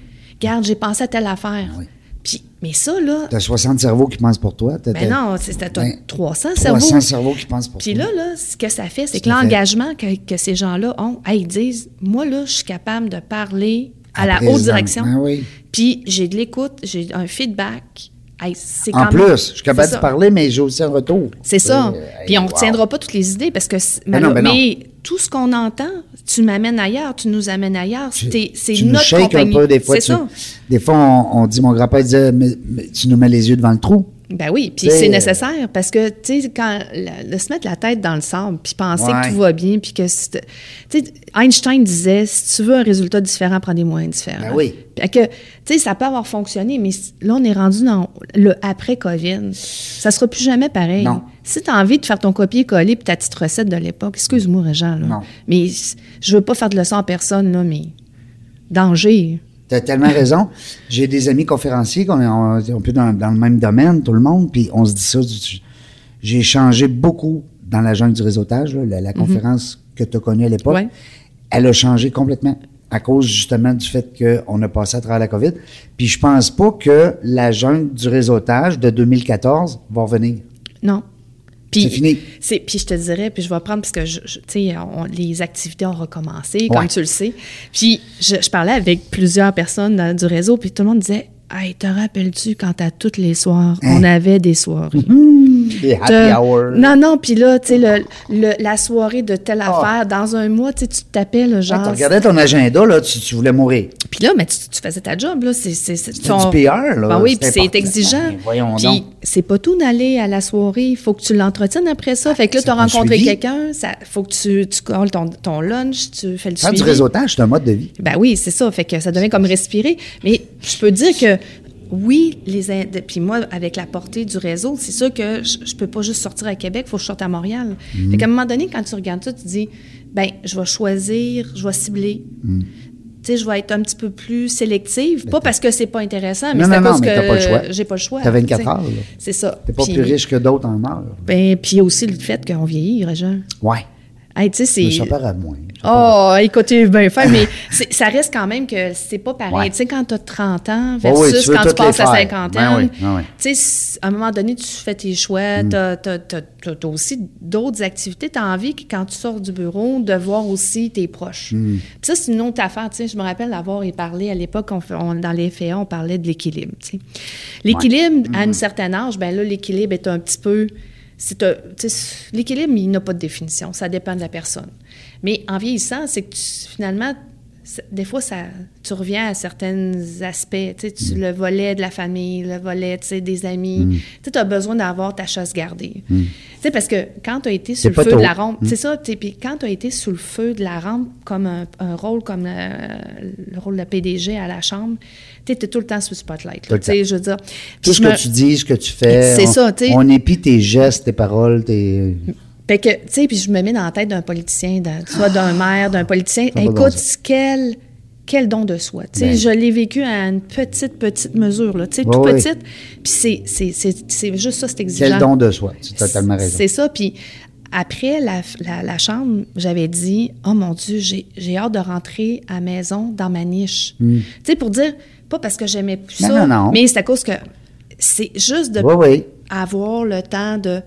regarde, j'ai pensé à telle affaire. Oui. Puis, mais ça, là, T'as 60 cerveaux qui pensent pour toi. t'as- ben t'as non, c'est- c'était Ben, 300 300 cerveaux. cerveaux qui pensent pour Puis toi. là, là, ce que ça fait, c'est que l'engagement que, que ces gens-là ont, hey, ils disent, moi, là, je suis capable de parler à, la haute direction. Ah oui. Puis j'ai de l'écoute, j'ai un feedback. Hey, En même- plus, je suis capable de parler, mais j'ai aussi un retour. C'est ça. Euh, Puis on ne wow. retiendra pas toutes les idées parce que. c'est- Ben non, ben non. mais tout ce qu'on entend, tu m'amènes ailleurs, tu nous amènes ailleurs. C'est notre compagnie. un peu des fois. Tu- ça. Des fois, on, on dit, mon grand-père disait, mais, mais tu nous mets les yeux devant le trou. Ben oui, puis c'est nécessaire parce que, tu sais, quand le, le se mettre la tête dans le sable, puis penser Ouais. que tout va bien, puis que. Tu sais, Einstein disait si tu veux un résultat différent, prends des moyens différents. Ben oui. Puis que, tu sais, ça peut avoir fonctionné, mais là, on est rendu dans le après-COVID. Ça sera plus jamais pareil. Non. Si tu as envie de faire ton copier-coller puis ta petite recette de l'époque, excuse-moi, Régent, là. Non. Mais je veux pas faire de leçon à personne, là, mais danger. Tu as tellement raison. J'ai des amis conférenciers qu'on est un peu dans, dans le même domaine, tout le monde, puis on se dit ça. J'ai changé beaucoup dans la jungle du réseautage, là, la, la conférence que tu as connue à l'époque. Mhm. Ouais. Elle a changé complètement à cause justement du fait qu'on a passé à travers la COVID. Puis je pense pas que la jungle du réseautage de 2014 va revenir. Non. Puis, C'est fini. Puis je te dirais, puis je vais prendre, parce que je, je- tu sais, les activités ont recommencé, Ouais. comme tu le sais. Puis je, je parlais avec plusieurs personnes du réseau, puis tout le monde disait Hey, te rappelles-tu quand à tous les soirs, Hein? on avait des soirées? Les happy Te- hours. Non, non, puis là, tu sais, le, le- la soirée de telle Ah. affaire, dans un mois, tu sais, tu t'appelles, Ah, genre. tu regardais ton agenda, là, tu, tu voulais mourir. Puis là, mais tu, tu faisais ta job, là. C'est, C'était du PR, là. Ben oui, puis c'est exigeant. Ben, voyons Puis c'est pas tout d'aller à la soirée. Il faut que tu l'entretiennes après ça. Fait que là, tu as rencontré quelqu'un. Ça faut que tu, tu colles ton, ton lunch, tu fais le Faire suivi. du réseautage, c'est un mode de vie. Ben oui, c'est ça. Fait que ça devient comme respirer. Mais je peux dire que oui, les puis moi, avec la portée du réseau, c'est sûr que je, je peux pas juste sortir à Québec, il faut que je sorte à Montréal. Mhm. Fait qu'à un moment donné, quand tu regardes ça, tu te dis, ben, je vais choisir, je vais cibler. Mhm. Tu sais, je vais être un petit peu plus sélective. Pas parce que c'est pas intéressant, mais c'est à non, cause que t'as pas le choix. j'ai pas le choix. T'as 24 tu sais. heures, là. C'est ça. T'es pas Puis- plus riche que d'autres en heure. Ben, puis il y a aussi le fait qu'on vieillit, Régent. Ouais. Hey, ça paraît moins. Oh, écoutez, bien fait, mais ça reste quand même que c'est pas pareil. Ouais. Tu sais, quand tu as 30 ans Oh oui, versus tu quand tu passes Ben oui, ben oui. tu sais, à un moment donné, tu fais tes choix, Mm. tu as, aussi d'autres activités. Tu as envie que quand tu sors du bureau, de voir aussi tes proches. Mm. Puis ça, c'est une autre affaire. Tu sais, je me rappelle d'avoir parlé à l'époque, on dans les FAA, on parlait de l'équilibre. tu sais. L'équilibre, à Mm. un certain âge, ben là, l'équilibre est un petit peu c'est l'équilibre, il n'a pas de définition. Ça dépend de la personne. Mais en vieillissant, c'est que finalement, des fois, ça, tu reviens à certains aspects. Tu sais, Le volet de la famille, le volet tu sais, des amis. Tu as besoin d'avoir ta chasse gardée. Tu sais, parce que quand tu as été sur le feu de la rampe, c'est ça, puis quand tu as été sous le feu de la rampe, comme un, un rôle comme le, le rôle de PDG à la Chambre, tu étais tout le temps sous le spotlight. Tout le là, sais, je veux dire. Tout ce me- que tu dis, ce que tu fais. On- ça. On épie tes gestes, tes paroles, tes. Fait que, tu sais, puis je me mets dans la tête d'un politicien, soit d'un maire, d'un politicien. Dans Écoute, quel, quel don de soi. Tu sais, Ben. je l'ai vécu à une petite, petite mesure, là. Tu sais, tout petite. Puis c'est, c'est, c'est, c'est juste ça, c'est exigeant. Quel don de soi. Tu as totalement raison. C'est ça. Puis après la, la- la chambre, j'avais dit Oh mon Dieu, j'ai j'ai hâte de rentrer à la maison dans ma niche. Tu sais, pour dire, pas parce que j'aimais plus Hmm. Non, ça, non, non. mais c'est à cause que c'est juste de Oui, oui. avoir le temps de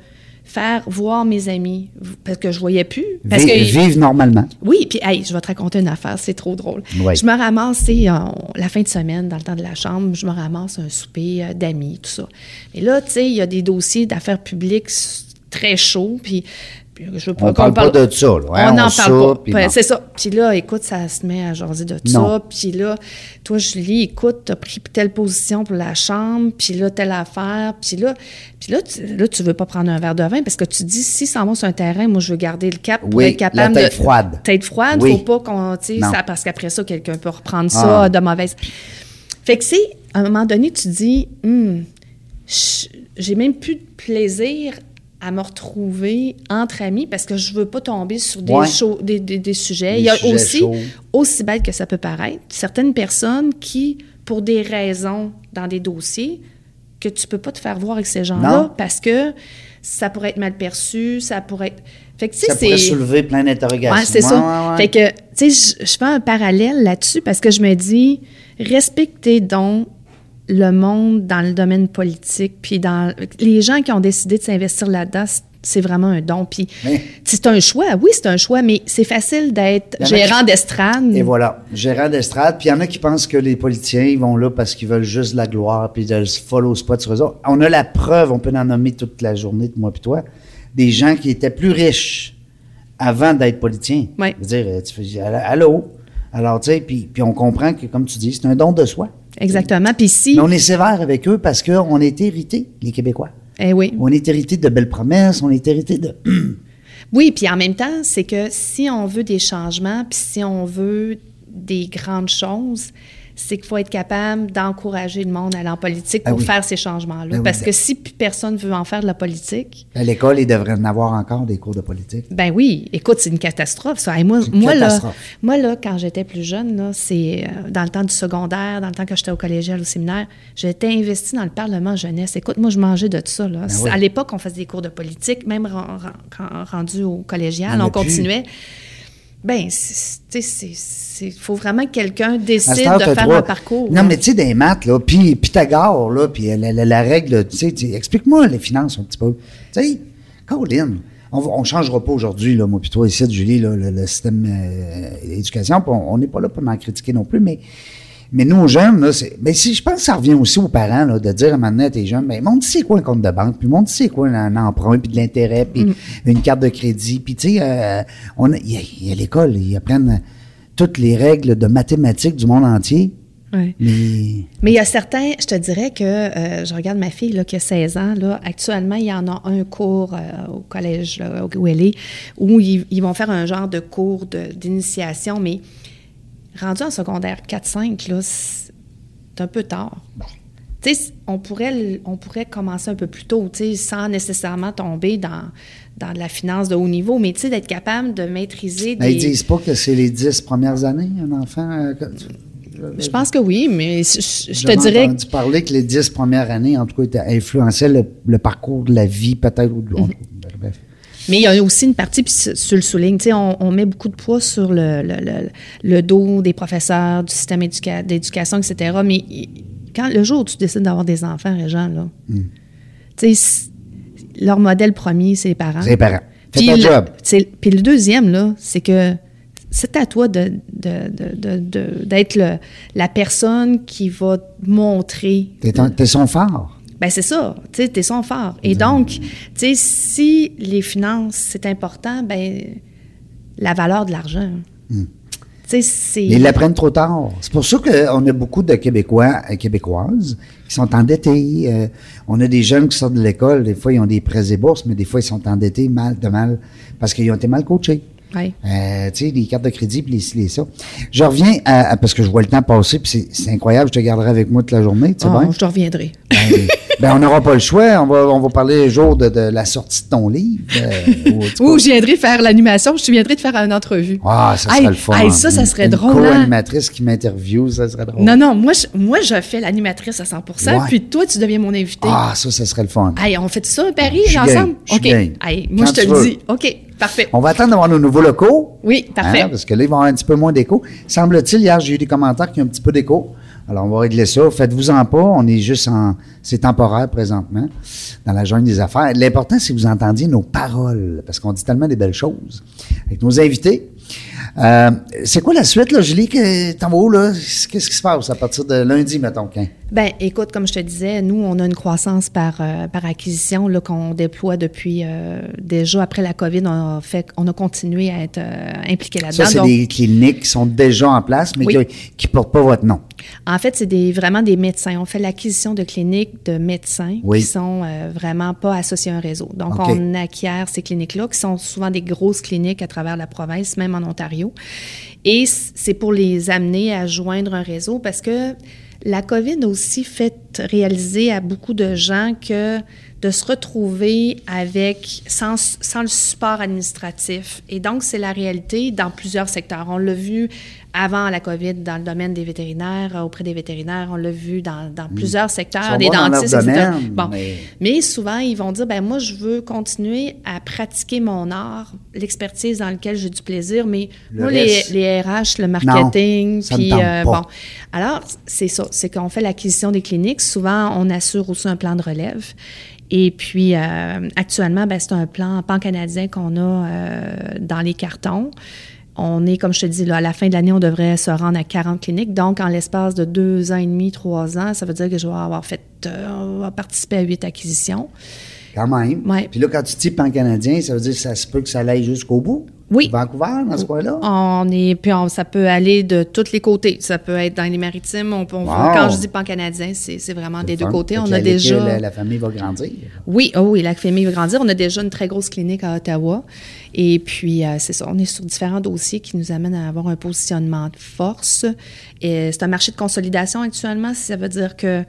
faire voir mes amis parce que je voyais plus. Parce Vi- que, Vivre normalement. oui, puis hey, je vais te raconter une affaire, c'est trop drôle. Je me ramasse, tu sais, on- la fin de semaine, dans le temps de la chambre, je me ramasse un souper euh, d'amis, tout ça. Et là, tu sais, il y a des dossiers d'affaires publiques très chauds, puis je veux pas On qu'on parle pas de ça, là, hein, on n'en parle pas. Non. c'est ça. Puis là, écoute, ça se met à jaser de Non. ça. Puis là, toi, Julie, écoute, t'as pris telle position pour la chambre, puis là, telle affaire. Puis là, puis là, tu, là, tu veux pas prendre un verre de vin parce que tu dis, si s'en va sur un terrain, moi, je veux garder le cap pour Oui, être capable la tête de... froide. Tête froide, Oui. faut pas qu'on... tu ça- parce qu'après ça, quelqu'un peut reprendre ça Ah. de mauvaise... Fait que c'est, à un moment donné, tu dis, Hum, j'ai même plus de plaisir à me retrouver entre amis parce que je veux pas tomber sur des, Ouais. des, des- des sujets. Des Il y a sujets aussi, chauds. aussi bête que ça peut paraître, certaines personnes qui, pour des raisons dans des dossiers, que tu peux pas te faire voir avec ces gens-là parce que ça pourrait être mal perçu, ça pourrait être... Fait que, Ça pourrait soulever plein d'interrogations. Ouais, c'est Ouais, ça. Fait que, tu sais, je fais un parallèle là-dessus parce que je me dis, respectez donc le monde dans le domaine politique, puis dans les gens qui ont décidé de s'investir là-dedans, c'est- vraiment un don. Puis c'est un choix, oui, c'est un choix, mais c'est facile d'être gérant d'estrade. Et voilà, gérant d'estrade. Puis il y en a qui pensent que les politiciens, ils vont là parce qu'ils veulent juste la gloire, puis de se follow spot sur eux autres. On a la preuve, on peut en nommer toute la journée, de moi puis toi, des gens qui étaient plus riches avant d'être politiciens. Ouais. Je veux dire, tu fais, allô? Alors, tu sais, puis, puis on comprend que, comme tu dis, c'est un don de soi. Exactement. Puis si, Mais on est sévère avec eux parce qu'on est hérité, les Québécois. eh oui, On est hérité de belles promesses, on est hérité de... Oui, puis en même temps, c'est que si on veut des changements, puis si on veut des grandes choses, c'est qu'il faut être capable d'encourager le monde à aller en politique Ah pour oui. faire ces changements-là. Ben oui, Parce que si personne veut en faire de la politique, À l'école, ils devraient en avoir encore des cours de politique. ben oui, écoute, c'est une catastrophe, ça. Et moi, là, moi, là, quand j'étais plus jeune, c'est euh, dans le temps du secondaire, dans le temps que j'étais au collégial, au séminaire, j'étais investie dans le Parlement jeunesse. Écoute, moi, je mangeais de ça. Là. Ben oui. À l'époque, on faisait des cours de politique, même rendu au collégial, Il on plus. Ben, il faut vraiment que quelqu'un décide de faire un parcours. Non, mais tu sais, des maths, là, puis Pythagore, là, puis la, la- la règle, tu sais, explique-moi les finances un petit peu. Tu sais, Colin, on on changera pas aujourd'hui, là, moi puis toi, ici, Julie, là, le, le système euh, d'éducation, on on n'est pas là pour en critiquer non plus, mais, mais nous, jeunes, là, c'est, ben, si, je pense que ça revient aussi aux parents, là, de dire à donné à tes jeunes, ben, montre c'est quoi un compte de banque, puis montre c'est quoi un, emprunt, puis de l'intérêt, puis Mm. une carte de crédit, puis tu sais, euh, on il y a, il y a l'école, ils apprennent toutes les règles de mathématiques du monde entier. Ouais. Mais Mais il y a certains, je te dirais que euh, je regarde ma fille là, qui a 16 ans, là, actuellement, il y en a un cours euh, au collège là, où elle est, où ils, ils vont faire un genre de cours de- d'initiation, mais rendu en secondaire 4-5, là, c'est un peu tard. Tu sais, on pourrait, on pourrait commencer un peu plus tôt, tu sais, sans nécessairement tomber dans, dans de la finance de haut niveau, mais tu sais, d'être capable de maîtriser mais des... ils disent pas que c'est les dix premières années, un enfant. euh, Je pense que oui, mais je, je- te dirais... entendu parler que les dix premières années, en tout cas, influençaient le, le parcours de la vie, peut-être. ou de- bref. Mais il y a aussi une partie, puis tu tu le sais, on, on met beaucoup de poids sur le, le, le- le dos des professeurs, du système éduca- d'éducation, etc. Mais quand le jour où tu décides d'avoir des enfants, Régent, là, Hmm. tu sais, leur modèle premier, c'est les parents. C'est les parents. Fais ton le, job. puis le deuxième, là, c'est que c'est à toi de, d'être le- la personne qui va montrer T'es, t'es son phare. Ben c'est ça, tu sais, t'es son fort. Et donc, tu sais, si les finances, c'est important, ben la valeur de l'argent. Mais ils l'apprennent trop tard. C'est pour ça qu'on a beaucoup de Québécois et Québécoises qui sont endettés. Euh, on a des jeunes qui sortent de l'école, des fois ils ont des prêts et bourses, mais des fois ils sont endettés mal de mal parce qu'ils ont été mal coachés. Ouais. Euh, tu sais, les cartes de crédit, puis les les ça. Je reviens à, à- parce que je vois le temps passer, puis c'est, incroyable, je te garderai avec moi toute la journée, tu sais Oh, bien? je te reviendrai. Ben, Ben, on n'aura pas le choix. On va, on va parler le jour de, de la sortie de ton livre. euh, ou, je viendrai faire l'animation, je viendrai de faire une entrevue. Ah, ça serait le fun. ça, ça serait Une drôle, hein? co-animatrice qui m'interviewe, ça serait drôle. Non, non, moi je, moi, je fais l'animatrice à 100 Ouais. puis toi, tu deviens mon invité. Ah, ça, ça serait le fun. Hey, on fait ça, Paris, Je suis ensemble? OK. moi, Quand je te le dis. OK, parfait. On va attendre d'avoir nos nouveaux locaux. Oui, parfait. Hein, parce que là, ils vont avoir un petit peu moins d'écho. Semble-t-il, hier, j'ai eu des commentaires qui ont un petit peu d'écho. Alors, on va régler ça. Faites-vous-en pas. On est juste en. C'est temporaire présentement, dans la jungle des affaires. L'important, c'est que vous entendiez nos paroles, parce qu'on dit tellement des belles choses avec nos invités. Euh, c'est quoi la suite, là, Julie? que- T'en vas où, là? Qu'est-ce qui se passe à partir de lundi, mettons? Ben, écoute, comme je te disais, nous, on a une croissance par, euh, par acquisition là, qu'on déploie depuis euh, déjà après la COVID. On a, fait, on a continué à être euh, impliqué là-dedans. Ça, c'est des cliniques qui sont déjà en place, mais Oui. qui ne portent pas votre nom. En fait, c'est des, vraiment des médecins. On fait l'acquisition de cliniques de médecins Oui. qui sont vraiment pas associés à un réseau. Donc, on acquiert ces cliniques-là, qui sont souvent des grosses cliniques à travers la province, même en Ontario. Et c'est pour les amener à joindre un réseau parce que la COVID a aussi fait réaliser à beaucoup de gens que de se retrouver avec sans, sans le support administratif. Et donc, c'est la réalité dans plusieurs secteurs. On l'a vu avant la COVID dans le domaine des vétérinaires, euh, auprès des vétérinaires. On l'a vu dans, dans plusieurs secteurs, des dentistes, etc. domaine, Bon. mais- Mais souvent, ils vont dire, ben moi, je veux continuer à pratiquer mon art, l'expertise dans laquelle j'ai du plaisir, mais Le moi, les, les RH, le marketing, me puis euh, bon. Alors, c'est ça, c'est qu'on fait l'acquisition des cliniques. Souvent, on assure aussi un plan de relève. Et puis, euh, actuellement, ben, c'est un plan pan-canadien qu'on a euh, dans les cartons. On est, comme je te dis, là, à la fin de l'année, on devrait se rendre à 40 cliniques. Donc, en l'espace de deux ans et demi, trois ans, ça veut dire que je vais avoir fait, euh, participer à huit acquisitions. Quand même. Ouais. Puis là, quand tu dis pan-canadien, ça veut dire que ça se peut que ça aille jusqu'au bout? Oui. Vancouver, dans ce coin-là? On est, puis on- ça peut aller de tous les côtés. Ça peut être dans les maritimes. On, peut- on- Wow. Quand je dis pan-canadien, c'est c'est vraiment des deux côtés. Fait On a déjà. La, la famille va grandir. Oui, oh oui, la famille va grandir. On a déjà une très grosse clinique à Ottawa. Et puis, euh, c'est ça, on est sur différents dossiers qui nous amènent à avoir un positionnement de force. Et c'est un marché de consolidation actuellement. Ça veut dire que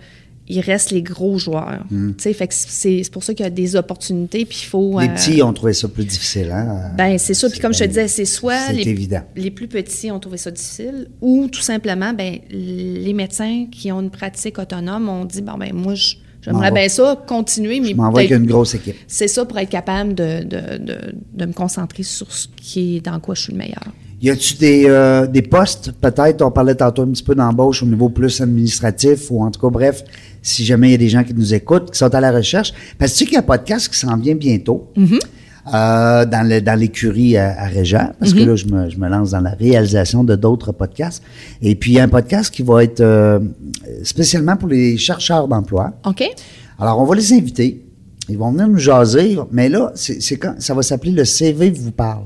il reste les gros joueurs. Tu sais, fait que c'est pour ça qu'il y a des opportunités. Puis il faut. Les euh, petits ont trouvé ça plus difficile, hein? ben, c'est ça. Puis comme je te disais, c'est soit les, évident. les plus petits ont trouvé ça difficile ou tout simplement, ben, les médecins qui ont une pratique autonome ont dit, bon, ben, moi, j'aimerais bien ça, continuer, mais Je m'envoie avec peut-être- une grosse équipe. c'est ça pour être capable de, de, de, de me concentrer sur ce qui est dans quoi je suis le meilleur. Y a-tu des, euh, des postes, peut-être, on parlait tantôt un petit peu d'embauche au niveau plus administratif, ou en tout cas, bref, si jamais il y a des gens qui nous écoutent, qui sont à la recherche. Parce que tu sais qu'il y a un podcast qui s'en vient bientôt. euh, dans le- dans l'écurie à, à Régent, parce que là, je me, je me lance dans la réalisation de d'autres podcasts. Et puis, il y a un podcast qui va être euh, spécialement pour les chercheurs d'emploi. OK? Alors, on va les inviter. Ils vont venir nous jaser. Mais là, c'est quand ça va s'appeler le CV vous parle.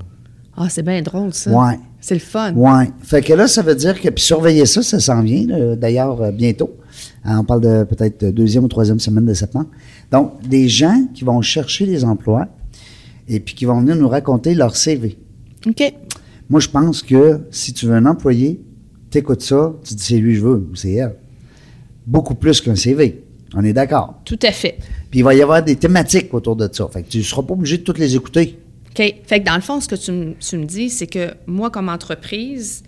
Ah, c'est bien drôle, ça. Ouais. C'est le fun. Ouais. Fait que là, ça veut dire que, puis surveiller ça, ça s'en vient, d'ailleurs, euh, bientôt. Hein, on parle de peut-être de deuxième ou troisième semaine de septembre. Donc, des gens qui vont chercher des emplois et puis qui vont venir nous raconter leur CV. OK. Moi, je pense que si tu veux un employé, t'écoutes ça, tu dis c'est lui que je veux ou c'est elle. Beaucoup plus qu'un CV. On est d'accord. Tout à fait. Puis il va y avoir des thématiques autour de ça. Fait que tu ne seras pas obligé de toutes les écouter. OK. Fait que dans le fond, ce que tu me dis, c'est que moi, comme entreprise,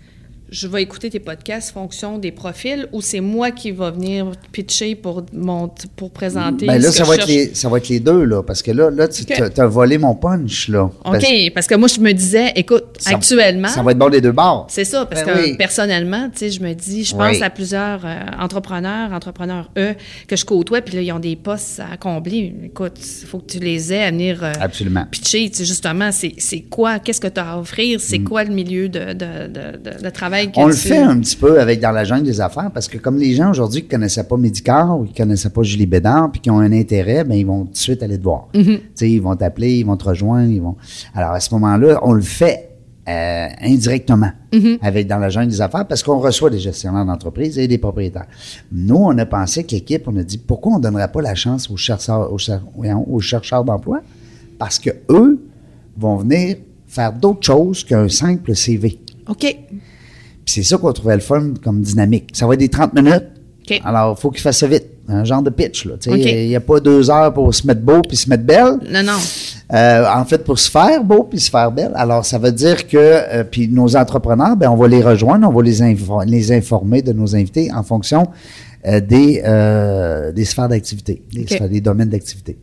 je vais écouter tes podcasts fonction des profils ou c'est moi qui va venir pitcher pour, mon, pour présenter Ben là, ce que ça je va, être les, ça va être les deux, là. Parce que là, là tu as volé mon punch, là. Parce- OK, parce que moi, je me disais, écoute, ça- actuellement, Ça va être bon des deux bords. c'est ça, parce Ben que oui. personnellement, tu sais, je me dis, je Oui. pense à plusieurs euh, entrepreneurs, entrepreneurs eux, que je côtoie, puis là, ils ont des postes à combler. Écoute, il faut que tu les aies à venir euh, Absolument. pitcher, tu sais, justement, c'est quoi, qu'est-ce que tu as à offrir, c'est Mm. quoi le milieu de, de, de, de- de travail On le fait un petit peu avec dans la jungle des affaires parce que comme les gens aujourd'hui qui connaissaient pas Médicare ou qui connaissaient pas Julie Bédard puis qui ont un intérêt, ben ils vont tout de suite aller te voir. Mm-hmm. Tu sais, ils vont t'appeler, ils vont te rejoindre, ils vont. Alors à ce moment-là, on le fait euh, indirectement Mm-hmm. avec dans la jungle des affaires parce qu'on reçoit des gestionnaires d'entreprise et des propriétaires. Nous, on a pensé que l'équipe, on a dit pourquoi on donnerait pas la chance aux chercheurs, aux, cher- voyons, aux chercheurs d'emploi? Parce que eux vont venir faire d'autres choses qu'un simple CV. OK. C'est ça qu'on trouvait le fun comme dynamique. Ça va être des 30 minutes. Alors, il faut qu'il fasse ça vite. Un genre de pitch. Il n'y a pas deux heures pour se mettre beau puis se mettre belle. Non, non. Euh, en fait, pour se faire beau puis se faire belle. Alors, ça veut dire que euh, puis nos entrepreneurs, ben, on va les rejoindre, on va les, les informer de nos invités en fonction euh, des, des sphères d'activité, des, des domaines d'activité.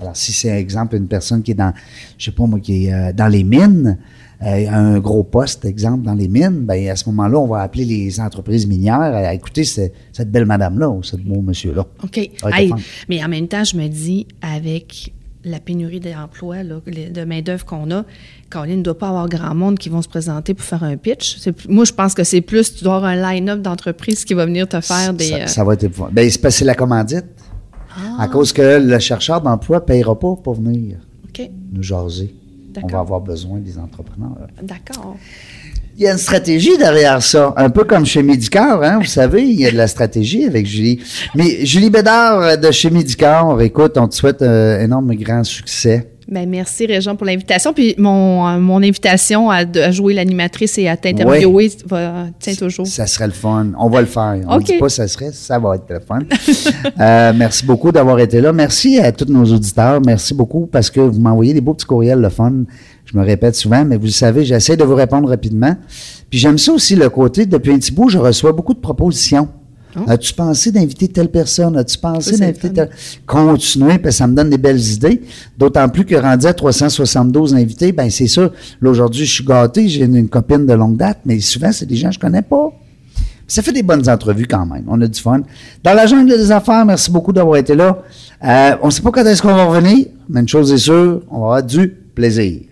Alors, si c'est, exemple, une personne qui est dans, je sais pas moi, qui est euh, dans les mines, euh, un gros poste, exemple, dans les mines, ben à ce moment-là, on va appeler les entreprises minières à écouter ce- cette belle madame-là ou ce beau monsieur-là. OK. Hey, mais en même temps, je me dis, avec la pénurie d'emplois, de main-d'œuvre qu'on a, Caroline ne doit pas avoir grand monde qui vont se présenter pour faire un pitch. Moi, je pense que c'est plus, tu dois avoir un line-up d'entreprises qui va venir te faire des. Ça, euh, ça va être épouvantable. Ben, c'est parce que la commandite. À cause que le chercheur d'emploi ne payera pas pour venir OK. nous jaser. On D'accord. va avoir besoin des entrepreneurs. D'accord. Il y a une stratégie derrière ça, un peu comme chez Médicor, hein, vous savez, il y a de la stratégie avec Julie. Mais Julie Bédard euh, de chez Médicor, écoute, on te souhaite un énorme grand succès. Ben, merci, Régent, pour l'invitation. Puis mon, euh, mon invitation à, jouer l'animatrice et à t'interviewer va, tient toujours. Ça serait le fun. On va le faire. On ne dit pas ça serait, ça va être le fun. Euh, merci beaucoup d'avoir été là. Merci à tous nos auditeurs. Merci beaucoup parce que vous m'envoyez des beaux petits courriels, le fun. Je me répète souvent, mais vous le savez, j'essaie de vous répondre rapidement. Puis j'aime ça aussi le côté, depuis un petit bout, je reçois beaucoup de propositions. Oh. As-tu pensé d'inviter telle personne? As-tu pensé d'inviter le telle... Continuer, parce que ça me donne des belles idées. D'autant plus que rendu à 372 invités, ben c'est ça. Là, aujourd'hui, je suis gâté, j'ai une, une copine de longue date, mais souvent, c'est des gens que je connais pas. Ça fait des bonnes entrevues quand même. On a du fun. Dans la jungle des affaires, merci beaucoup d'avoir été là. Euh, on ne sait pas quand est-ce qu'on va revenir, mais une chose est sûre, on va avoir du plaisir.